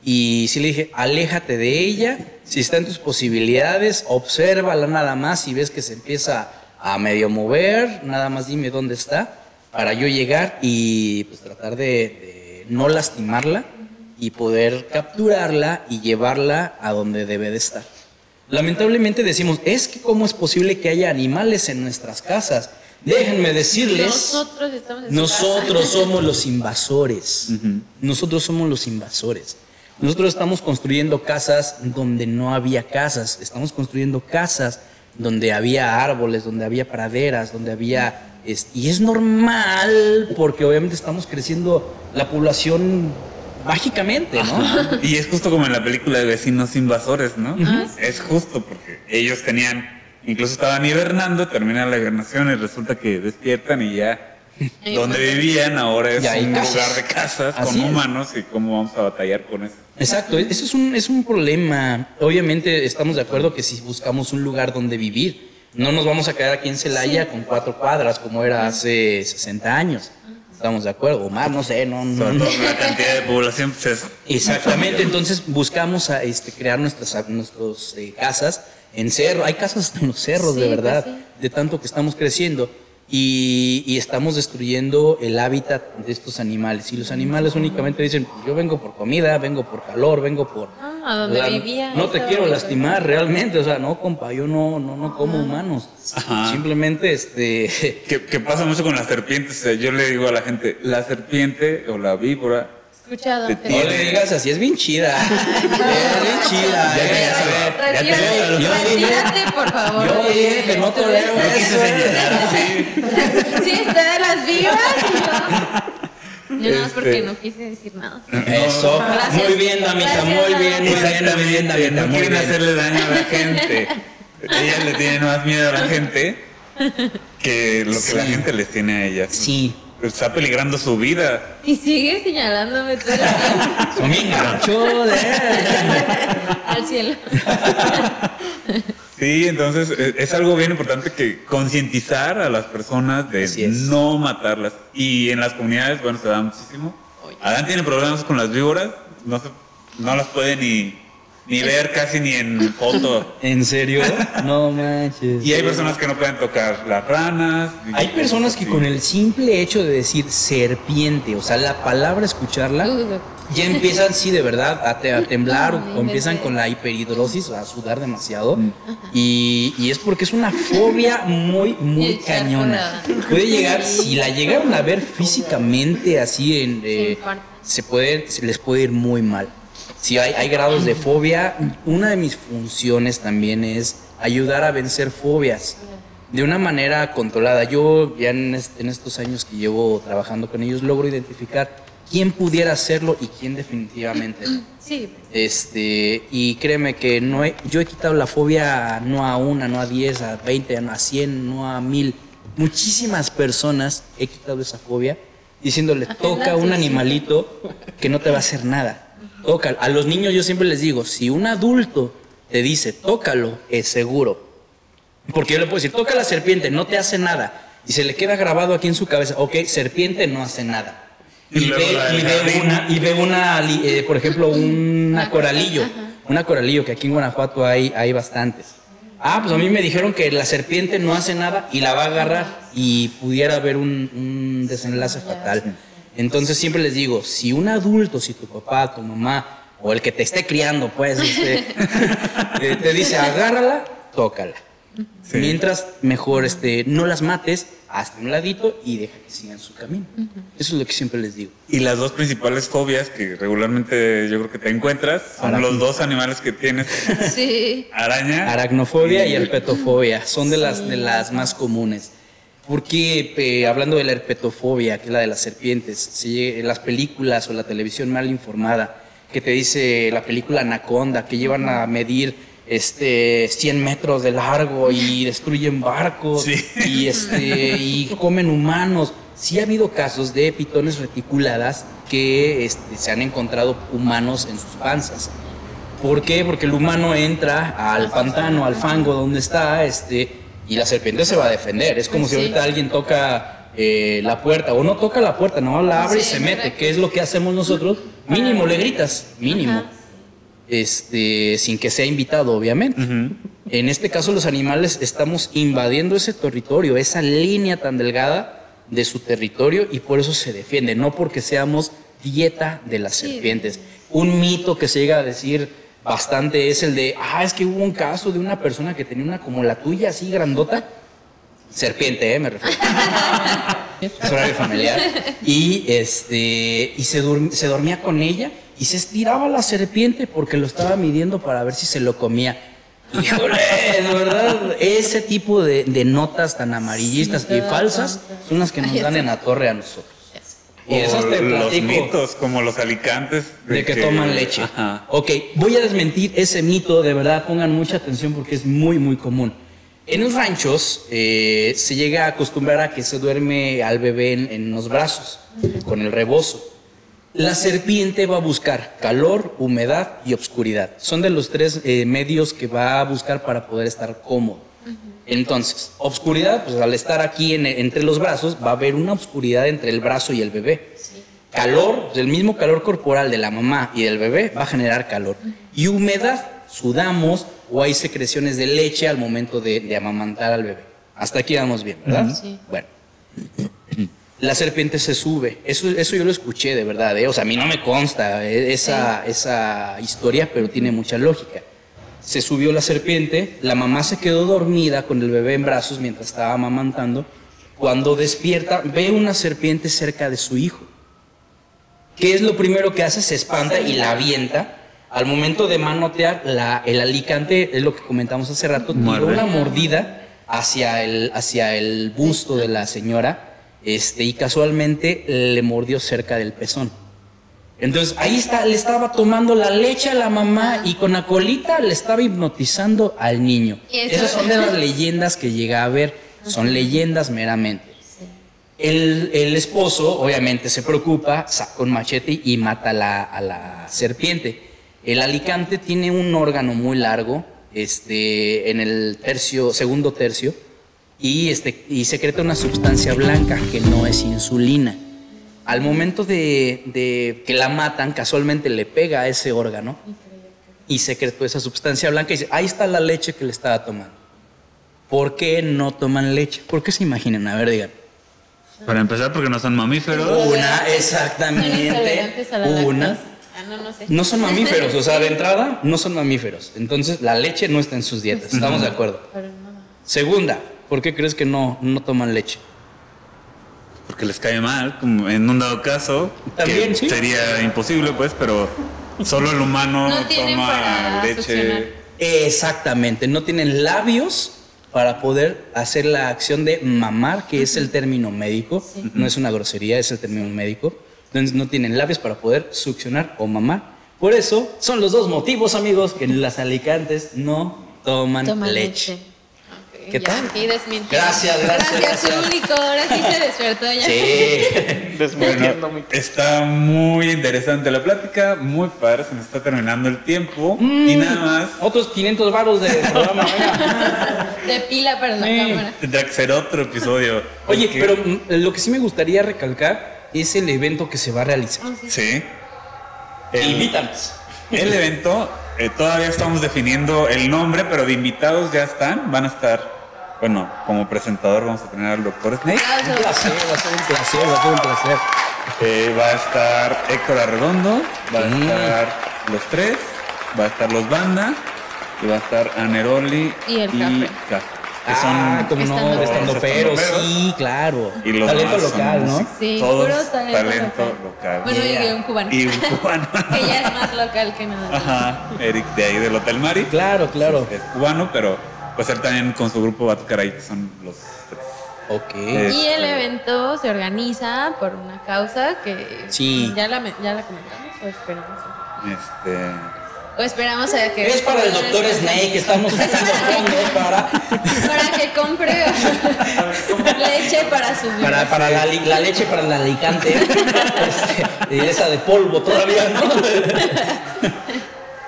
Y sí le dije, aléjate de ella. Si está en tus posibilidades, obsérvala nada más. Si ves que se empieza a medio mover, nada más dime dónde está para yo llegar y pues tratar de, de no lastimarla y poder capturarla y llevarla a donde debe de estar. Lamentablemente decimos, es que cómo es posible que haya animales en nuestras casas. Déjenme decirles, Nosotros estamos en nosotros casa. somos los invasores. Nosotros somos los invasores. Nosotros estamos construyendo casas donde no había casas. Estamos construyendo casas donde había árboles, donde había praderas, donde había... es- y es normal porque obviamente estamos creciendo la población mágicamente, ¿no? Y es justo como en la película de vecinos invasores, ¿no? Ah, Es justo porque ellos tenían, incluso estaban hibernando, termina la hibernación y resulta que despiertan y ya donde vivían ahora es un casas. lugar de casas Así con es. humanos y cómo vamos a batallar con eso. Exacto, eso es un, es un problema. Obviamente estamos de acuerdo que si buscamos un lugar donde vivir, no nos vamos a quedar aquí en Celaya con cuatro cuadras como era hace 60 años. Estamos de acuerdo, o más, no sé, no, no, no. cantidad de población, pues es Exactamente, entonces buscamos a, este, crear nuestras nuestros, eh, casas en cerro. Hay casas hasta en los cerros, Sí, de pues verdad, sí. de tanto que estamos creciendo. Y, y estamos destruyendo el hábitat de estos animales. Y los animales únicamente dicen, yo vengo por comida, vengo por calor, vengo por... Ah, a donde vivía. No te quiero lastimar realmente, o sea, no, compa, yo no, no, no como humanos. Ajá. Simplemente, este... que, que pasa mucho con las serpientes. O sea, yo le digo a la gente, la serpiente o la víbora Escuchado. Te pero- No le digas así, es bien chida. Es bien chida. Ya te eh, Retírate, por favor. Yo dije que no tolero No quise eso. sí. Sí, está de las vivas. Yo, nada más porque Este- no quise decir nada. Eso. Gracias. Muy bien, damita, muy bien, muy bien, muy bien, damita, no quieren hacerle daño a la gente. Ellas le tienen más miedo a la gente que lo que la Sí. gente les tiene a ellas. Sí. Está peligrando su vida. Y sigue señalándome todo el tiempo al cielo. Sí, entonces eh, es algo bien importante que concientizar a las personas de no matarlas. Y en las comunidades, bueno, se da muchísimo. Adán tiene problemas con las víboras, no, se- no las puede ni, ni ver casi ni en foto. ¿En serio? No manches. Y hay personas que no pueden tocar las ranas. Hay personas que con el simple hecho de decir serpiente, o sea, la palabra escucharla, ya empiezan, sí, de verdad, a, te- a temblar o- Ay, o empiezan con la hiperhidrosis, a sudar demasiado. Y, y es porque es una fobia muy, muy cañona. Puede llegar, si la llegaron a ver físicamente así, en, eh, se, puede, se les puede ir muy mal. Si hay, hay grados de fobia, una de mis funciones también es ayudar a vencer fobias de una manera controlada. Yo ya en, est- en estos años que llevo trabajando con ellos logro identificar quién pudiera hacerlo y quién definitivamente no. Sí, Este, y créeme que no he- yo he quitado la fobia no a una, no a diez, a veinte, no a cien, no a mil. Muchísimas personas he quitado esa fobia diciéndole, toca un animalito que no te va a hacer nada. Toca. A los niños yo siempre les digo, si un adulto te dice, tócalo, es seguro. Porque yo le puedo decir, toca la serpiente, no te hace nada. Y se le queda grabado aquí en su cabeza, ok, serpiente no hace nada. Y ve, y una, y ve una, eh, por ejemplo, una coralillo. Una coralillo, que aquí en Guanajuato hay, hay bastantes. Ah, pues a mí me dijeron que la serpiente no hace nada y la va a agarrar y pudiera haber un, un desenlace fatal. Entonces siempre les digo, si un adulto, si tu papá, tu mamá o el que te esté criando, pues, este, eh, te dice agárrala, tócala. Sí. Mientras mejor este, no las mates, hazte un ladito y deja que sigan su camino. Eso es lo que siempre les digo. Y las dos principales fobias que regularmente yo creo que te encuentras son Aracno- los dos animales que tienes. sí. Araña. Aracnofobia y herpetofobia son de las, de las más comunes. Porque eh, hablando de la herpetofobia, que es la de las serpientes, se lle- las películas o la televisión mal informada, que te dice la película Anaconda, que llevan a medir este 100 metros de largo y destruyen barcos Sí. y este y comen humanos. Sí ha habido casos de pitones reticuladas que este, se han encontrado humanos en sus panzas. ¿Por qué? Porque el humano entra al pantano, al fango donde está, este, y la serpiente se va a defender. Es como Pues si sí. ahorita alguien toca eh, la puerta, o no toca la puerta, no la abre y se mete. ¿Qué es lo que hacemos nosotros? Mínimo le gritas, mínimo. Ajá. Este, sin que sea invitado, obviamente. En este caso, los animales estamos invadiendo ese territorio, esa línea tan delgada de su territorio, y por eso se defiende, no porque seamos dieta de las Sí. serpientes. Un mito que se llega a decir bastante es el de, ah, es que hubo un caso de una persona que tenía una como la tuya, así grandota. Serpiente, ¿eh? Me refiero. es horario familiar. Y, este, y se, dur- se dormía con ella y se estiraba la serpiente porque lo estaba midiendo para ver si se lo comía. Híjole, de verdad, ese tipo de, de notas tan amarillistas Sí, y falsas son las que nos dan en la torre a nosotros. Y O esas te los platico mitos, como los alicantes. de que toman leche. Ajá. Ok, voy a desmentir ese mito, de verdad, pongan mucha atención porque es muy, muy común. En los ranchos eh, se llega a acostumbrar a que se duerme al bebé en, en los brazos, con el rebozo. La serpiente va a buscar calor, humedad y obscuridad. Son de los tres eh, medios que va a buscar para poder estar cómodo. Entonces, obscuridad, pues al estar aquí en- entre los brazos, va a haber una obscuridad entre el brazo y el bebé. Calor, pues, el mismo calor corporal de la mamá y del bebé va a generar calor. Y humedad, sudamos o hay secreciones de leche al momento de, de amamantar al bebé. Hasta aquí vamos bien, ¿verdad? Sí. Bueno. La serpiente se sube. Eso, eso yo lo escuché de verdad. ¿eh? O sea, a mí no me consta eh, esa, esa historia, pero tiene mucha lógica. Se subió la serpiente, la mamá se quedó dormida con el bebé en brazos mientras estaba amamantando. Cuando despierta, ve una serpiente cerca de su hijo. ¿Qué es lo primero que hace? Se espanta y la avienta. Al momento de manotear, la, el alicante, es lo que comentamos hace rato, tiró una mordida hacia el, hacia el busto de la señora este, y casualmente le mordió cerca del pezón. Entonces ahí está, le estaba tomando la leche a la mamá y con la colita le estaba hipnotizando al niño. Esas son de las leyendas que llega a ver, son leyendas meramente. El, el esposo obviamente se preocupa, saca un machete y mata a la, a la serpiente. El alicante tiene un órgano muy largo, este, en el tercio, segundo tercio, y, este, y secreta una sustancia blanca que no es insulina. Al momento de, de que la matan, casualmente le pega a ese órgano y secretó esa sustancia blanca y dice, ahí está la leche que le estaba tomando. ¿Por qué no toman leche? ¿Por qué se imaginan? A ver, digan. Para empezar, porque no son mamíferos. Una, exactamente. Una. Ah, no, no sé. No son mamíferos, o sea, de entrada no son mamíferos. Entonces la leche no está en sus dietas, estamos de acuerdo. Segunda, ¿por qué crees que no, no toman leche? Porque les cae mal, como en un dado caso. También, que sí. Sería imposible, pues, pero solo el humano No tienen toma para leche. succionar. Exactamente, no tienen labios para poder hacer la acción de mamar, que es el término médico, Sí. no es una grosería, es el término médico. Entonces no tienen labios para poder succionar o mamar. Por eso son los dos motivos, amigos, que las alicantes no toman Toma leche. leche. ¿Qué ya tal? aquí desmintiendo. Gracias, gracias, Gracias, gracias. público. Ahora sí se despertó ya. Sí. Desmintiendo Bueno, mi está muy interesante la plática, muy padre, se nos está terminando el tiempo. Y Mm. nada más, Otros 500 varos de programa. venga. De pila para la Sí. cámara. tendrá que ser otro episodio. Oye, porque- pero mm, lo que sí me gustaría recalcar es el evento que se va a realizar. Ah, sí. Sí. El, Invítanos. el evento, eh, todavía estamos definiendo el nombre, pero de invitados ya están. Van a estar, bueno, como presentador vamos a tener al doctor Snake. Un placer, va a ser un placer, va a ser un placer. Eh, va a estar Héctor Arredondo, va a estar los tres, va a estar los Banda y va a estar Aneroli Y el. Cafre, que Ah, como no, Estando peros. sí, claro. y los Talento son local, ¿no? Sí, Todos puro talento local. local. Bueno, y Yeah. un cubano. Y un cubano. que ya es más local que nada. Ajá, Eric de ahí del Hotel Mari. Claro, claro. Es cubano, pero pues él también con su grupo va a tocar ahí, que son los tres. Ok. Eh, Y el evento se organiza por una causa que Sí. ya la, ya la comentamos o esperamos. Este. O esperamos a que Es para el doctor Snake, estamos haciendo fondos para, para que compre leche para su vida. para, para la, leche para el alicante. Este, y esa de polvo todavía, ¿no?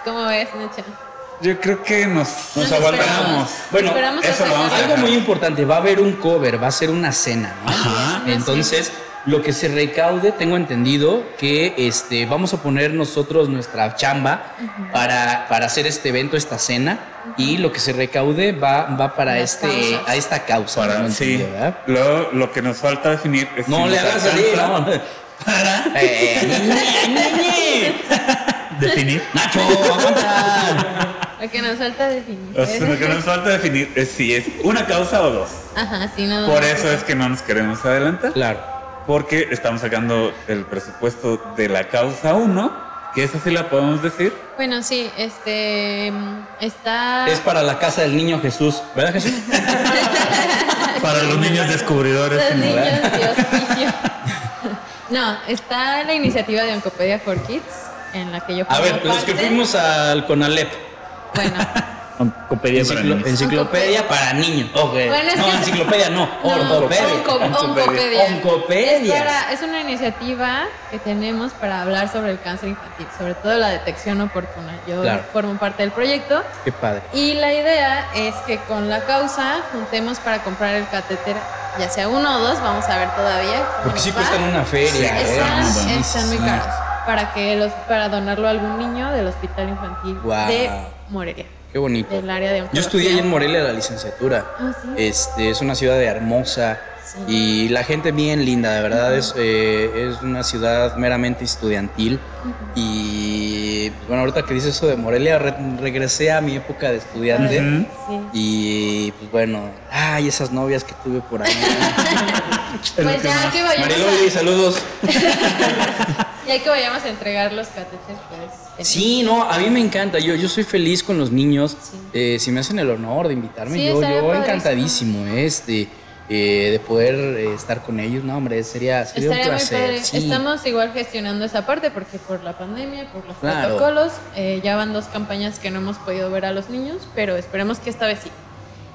¿Cómo ves, Nacha? Yo creo que nos, Nos aguantamos. esperamos. Bueno, Esperamos eso lo vamos a Algo muy importante, va a haber un cover, va a ser una cena, ¿no? Ajá. Entonces, lo que se recaude, tengo entendido que este, vamos a poner nosotros nuestra chamba para, para hacer este evento, esta cena, y lo que se recaude va, va para Las este, causas. a esta causa. Para, tengo sí. Lo, lo que nos falta definir es No si le hagas alcanza no. Para. Eh, definir. Nacho, aguanta. Lo que nos falta definir. O sea, lo que nos falta definir es si es una causa o dos. Ajá, sí, no. Por eso es que no nos queremos adelantar. Claro. Porque estamos sacando el presupuesto de la causa 1, que esa sí la podemos decir. Bueno, sí, este. mm, Está. Es para la casa del niño Jesús, ¿verdad Jesús? Para los niños descubridores. Los ¿no? niños de. No, está la iniciativa de Oncopedia for Kids, en la que yo A ver, los que fuimos al Conalep. Bueno, Oncopedia para Enciclo- enciclopedia para niños. Ok. Bueno, es no, que- enciclopedia no. no, Ortopedia. onco- oncopedia. Oncopedia. Es, para- es una iniciativa que tenemos para hablar sobre el cáncer infantil, sobre todo la detección oportuna. Yo Claro. formo parte del proyecto Qué padre. y la idea es que con la causa juntemos para comprar el catéter, ya sea uno o dos, vamos a ver todavía. Porque sí cuestan una feria. ¿eh? Están, Sí, están muy sí. caros. Para que los, para donarlo a algún niño del hospital infantil de Morelia. Qué bonito. Del área de Yo estudié ahí en Morelia la licenciatura. Ah, sí. Este, es una ciudad hermosa Sí. y la gente bien linda, de verdad es, eh, es una ciudad meramente estudiantil. Y bueno, ahorita que dices eso de Morelia, re- regresé a mi época de estudiante. Sí. Y pues bueno, ay, esas novias que tuve por ahí. Pues ya que vayamos Mariloli, a, saludos. ya que vayamos a entregar los catéteres, pues. Sí, no, a mí me encanta. Yo, yo soy feliz con los niños. Sí. Eh, si me hacen el honor de invitarme, Sí, yo, yo padrísimo. encantadísimo eh, este, eh, de poder eh, estar con ellos. No, hombre, sería, sería un placer. sí. Estamos igual gestionando esa parte porque por la pandemia, por los Claro. protocolos, eh, ya van dos campañas que no hemos podido ver a los niños, pero esperemos que esta vez sí.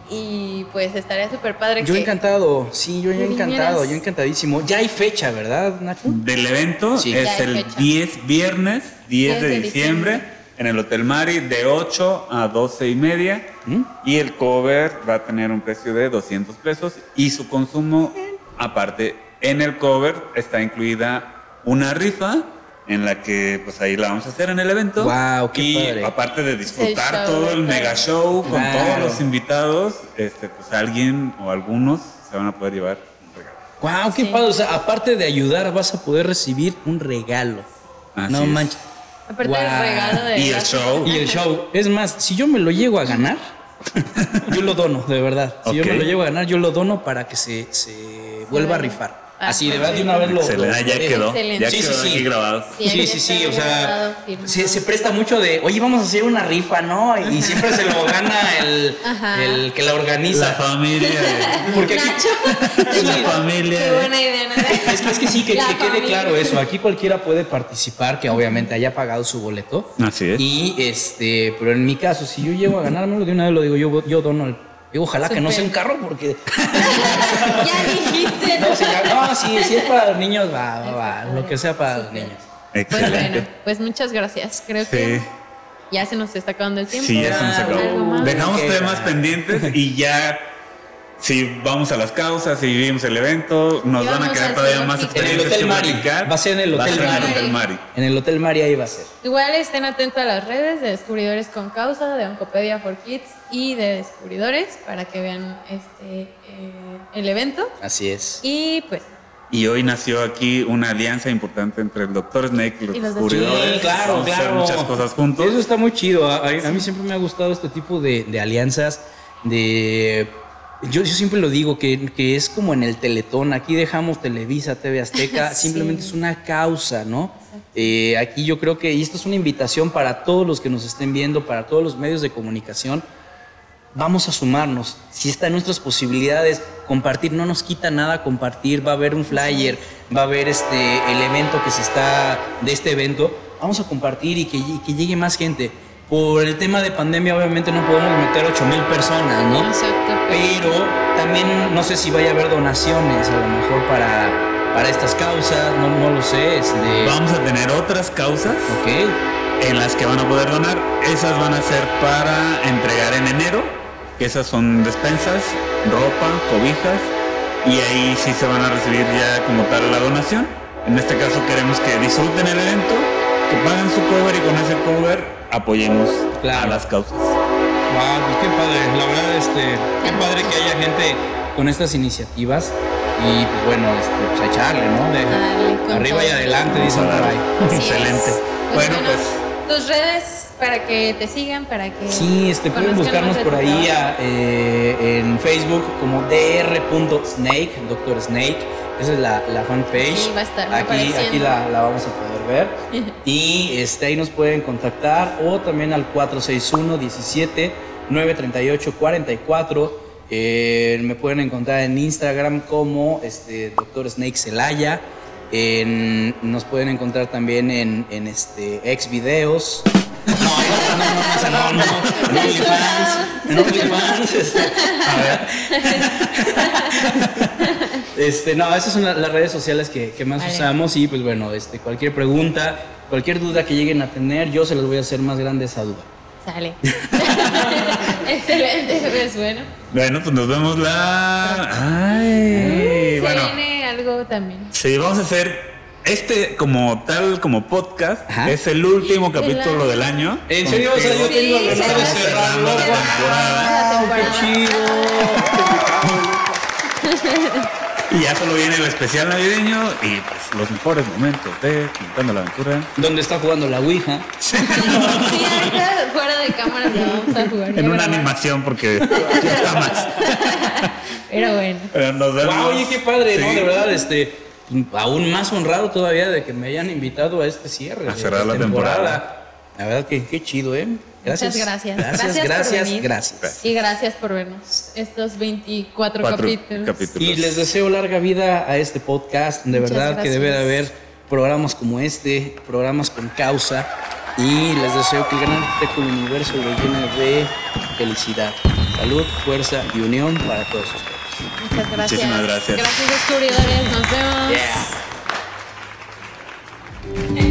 Y pues estaría súper padre Yo que... encantado, sí, yo encantado, yo encantadísimo. Ya hay fecha, ¿verdad, Nacho? Del evento Sí. es el fecha. 10 viernes, 10 de 10 de diciembre, diciembre. En el Hotel Mari, de 8 a 12 y media. ¿Mm? Y el cover va a tener un precio de 200 pesos y su consumo aparte. En el cover está incluida una rifa en la que pues ahí la vamos a hacer en el evento. Guau, qué y padre. aparte de disfrutar El show todo el mega show con todos los invitados, este, pues alguien o algunos se van a poder llevar un regalo. Wow, qué Sí. padre. O sea, aparte de ayudar, vas a poder recibir un regalo. Así no es. manches. Aparte del regalo de Y el show. Y el show. Es más, si yo me lo llego a ganar, yo lo dono, de verdad. Si yo me lo llego a ganar, yo lo dono para que se, se vuelva a rifar. Ah, Así, de verdad, de una vez lo. Lo- Ah, ya quedó. Excelente. Ya Sí, quedó sí. aquí grabado. Sí, Sí, sí, o sea, se, se presta mucho de, oye, vamos a hacer una rifa, ¿no? Y siempre se lo gana el, el que la organiza. La familia. Porque aquí, Nacho. La familia. Qué buena idea, ¿no? es que, es que sí, que, quede claro eso. Aquí cualquiera puede participar, que obviamente haya pagado su boleto. Así es. Y este, pero en mi caso, si yo llego a ganármelo de una vez, lo digo, yo, yo dono el. Digo, ojalá que no sea un carro, porque. ya dijiste. No, si, ya- no, sí, si es para los niños, va, va, va, Lo que sea para los niños. Pues Excelente. bueno, pues muchas gracias. Creo Sí. que ya se nos está acabando el tiempo. Sí, ya se nos acabó. Dejamos temas pendientes y ya. Si vamos a las causas, si vivimos el evento, nos van a quedar todavía más experiencias que Mari. platicar. Va a ser en el Hotel ser en el Mari. Hotel Mari. En el Hotel Mari ahí va a ser. Igual estén atentos a las redes de Descubridores con Causa, de Oncopedia for Kids y de Descubridores para que vean este eh, el evento. Así es. Y pues, Y hoy nació aquí una alianza importante entre el Dr. Snake y los Y los descubridores. Sí, claro, Vamos a hacer claro. muchas cosas juntos. Eso está muy chido. A, a- a mí siempre me ha gustado este tipo de, de alianzas. De. Yo, yo siempre lo digo, que, que es como en el Teletón. Aquí dejamos Televisa, TV Azteca. Sí. Simplemente es una causa, ¿no? Eh, aquí yo creo que, y esto es una invitación para todos los que nos estén viendo, para todos los medios de comunicación. Vamos a sumarnos. Si está en nuestras posibilidades, compartir no nos quita nada compartir. Va a haber un flyer, va a haber este el evento que se está de este evento. Vamos a compartir y que, lle- que llegue más gente. Por el tema de pandemia, obviamente no podemos meter 8 mil personas, ¿no? exacto. Pero también no sé si vaya a haber donaciones, a lo mejor para, para estas causas, no, no lo sé. Este, Vamos a tener otras causas Ok. en las que van a poder donar. Esas van a ser para entregar en enero, que esas son despensas, ropa, cobijas, y ahí sí se van a recibir ya como tal la donación. En este caso queremos que disfruten el evento, que paguen su cover y con ese cover apoyemos a Claro. las causas. Wow, pues qué padre, la verdad, este, qué padre que haya gente con estas iniciativas y pues bueno, este, pues a echarle, ¿no? De Dale, arriba y adelante. Así Excelente. es. Bueno, Tus redes para que te sigan, para que. Sí, este, pueden buscarnos por ahí a, eh, en Facebook como dr.snake, Dr. Snake. Esa es la, la fanpage. Sí, va a estar aquí, aquí la, la vamos a poder ver. y este, ahí nos pueden contactar o también al 461 17 938 44. Eh, me pueden encontrar en Instagram como este, Dr. Snake Celaya. En- nos pueden encontrar también en, en este, ex videos. No, no, no, no, no, no, OnlyFans, este, a ver. Este, no, esas son la- las redes sociales que, que más Vale. usamos y pues bueno, este, cualquier pregunta, cualquier duda que lleguen a tener, yo se las voy a hacer más grande esa duda. Sale. Excelente, pues bueno. Bueno, pues nos vemos la... Ay, Se bueno. viene algo también. Sí, vamos a hacer este como tal, como podcast. Ajá. Es el último capítulo del año. ¿En serio? O sea, yo tengo el honor de cerrarlo. ¡Qué chido! Y ya solo viene el especial navideño y pues los mejores momentos de Pintando la Aventura. ¿Dónde está jugando la Ouija? Sí, ahorita fuera de cámara lo vamos a jugar. En una animación porque ya está más. Pero bueno. Pero nos vemos. ¡Wow! Oye, qué padre, ¿no? De verdad, este, aún más honrado todavía de que me hayan invitado a este cierre. A de cerrar la temporada. La verdad que qué chido, ¿eh? Gracias. Muchas gracias. Gracias, Gracias por gracias, venir. gracias. Y gracias por vernos estos 24 Cuatro capítulos. capítulos. Y les deseo larga vida a este podcast. De Muchas verdad que debe de haber programas como este, programas con causa. Y les deseo que el gran arquitecto del universo lo llene de felicidad, salud, fuerza y unión para todos ustedes. Muchas gracias. Muchísimas gracias. Gracias, descubridores. Nos vemos. Yeah.